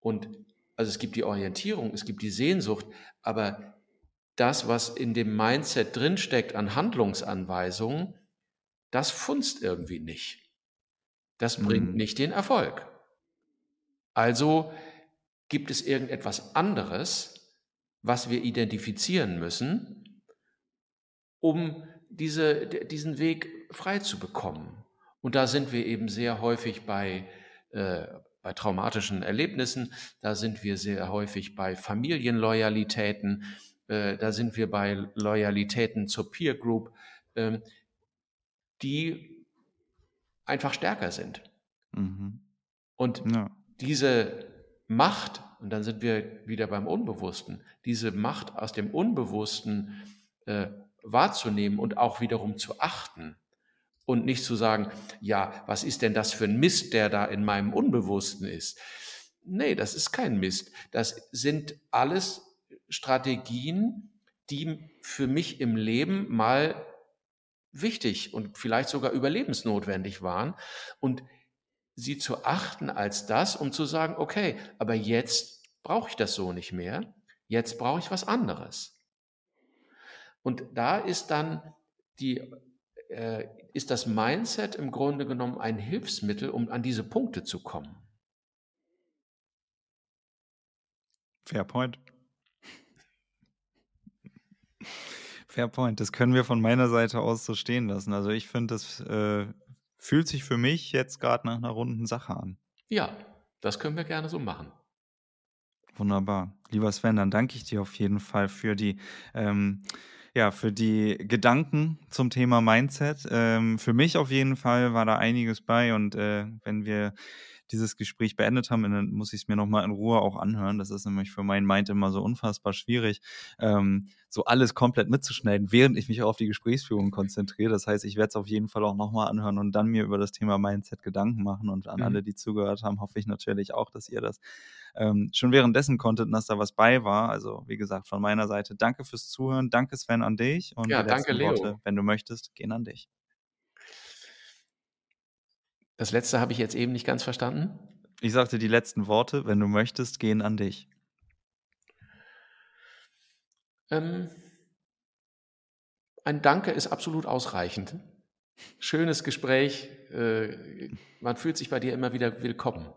und also es gibt die Orientierung, es gibt die Sehnsucht, aber das, was in dem Mindset drinsteckt an Handlungsanweisungen, das funzt irgendwie nicht. Das bringt mhm. nicht den Erfolg. Also gibt es irgendetwas anderes, was wir identifizieren müssen, um diese, diesen Weg frei zu bekommen. Und da sind wir eben sehr häufig bei, äh, bei traumatischen Erlebnissen, da sind wir sehr häufig bei Familienloyalitäten, äh, da sind wir bei Loyalitäten zur Peer Group, äh, die einfach stärker sind. Mhm. Und ja. diese Macht, und dann sind wir wieder beim Unbewussten, diese Macht aus dem Unbewussten äh, wahrzunehmen und auch wiederum zu achten, und nicht zu sagen, ja, was ist denn das für ein Mist, der da in meinem Unbewussten ist? Nee, das ist kein Mist. Das sind alles Strategien, die für mich im Leben mal wichtig und vielleicht sogar überlebensnotwendig waren und sie zu achten als das, um zu sagen, okay, aber jetzt brauche ich das so nicht mehr, jetzt brauche ich was anderes. Und da ist dann die äh, ist das Mindset im Grunde genommen ein Hilfsmittel, um an diese Punkte zu kommen. Fair point. Fair point. Das können wir von meiner Seite aus so stehen lassen. Also ich finde, das äh, fühlt sich für mich jetzt gerade nach einer runden Sache an. Ja, das können wir gerne so machen. Wunderbar. Lieber Sven, dann danke ich dir auf jeden Fall für die ähm, ja, für die Gedanken zum Thema Mindset. Ähm, für mich auf jeden Fall war da einiges bei und äh, wenn wir dieses Gespräch beendet haben, dann muss ich es mir nochmal in Ruhe auch anhören. Das ist nämlich für meinen Mind immer so unfassbar schwierig, ähm, so alles komplett mitzuschneiden, während ich mich auch auf die Gesprächsführung konzentriere. Das heißt, ich werde es auf jeden Fall auch nochmal anhören und dann mir über das Thema Mindset Gedanken machen. Und an mhm. alle, die zugehört haben, hoffe ich natürlich auch, dass ihr das ähm, schon währenddessen konntet und dass da was bei war. Also, wie gesagt, von meiner Seite danke fürs Zuhören. Danke, Sven, an dich. Und ja, danke, Leo. Worte, wenn du möchtest, gehen an dich. Das letzte habe ich jetzt eben nicht ganz verstanden. Ich sagte die letzten Worte, wenn du möchtest, gehen an dich. Ähm, ein Danke ist absolut ausreichend. Schönes Gespräch. Äh, man fühlt sich bei dir immer wieder willkommen.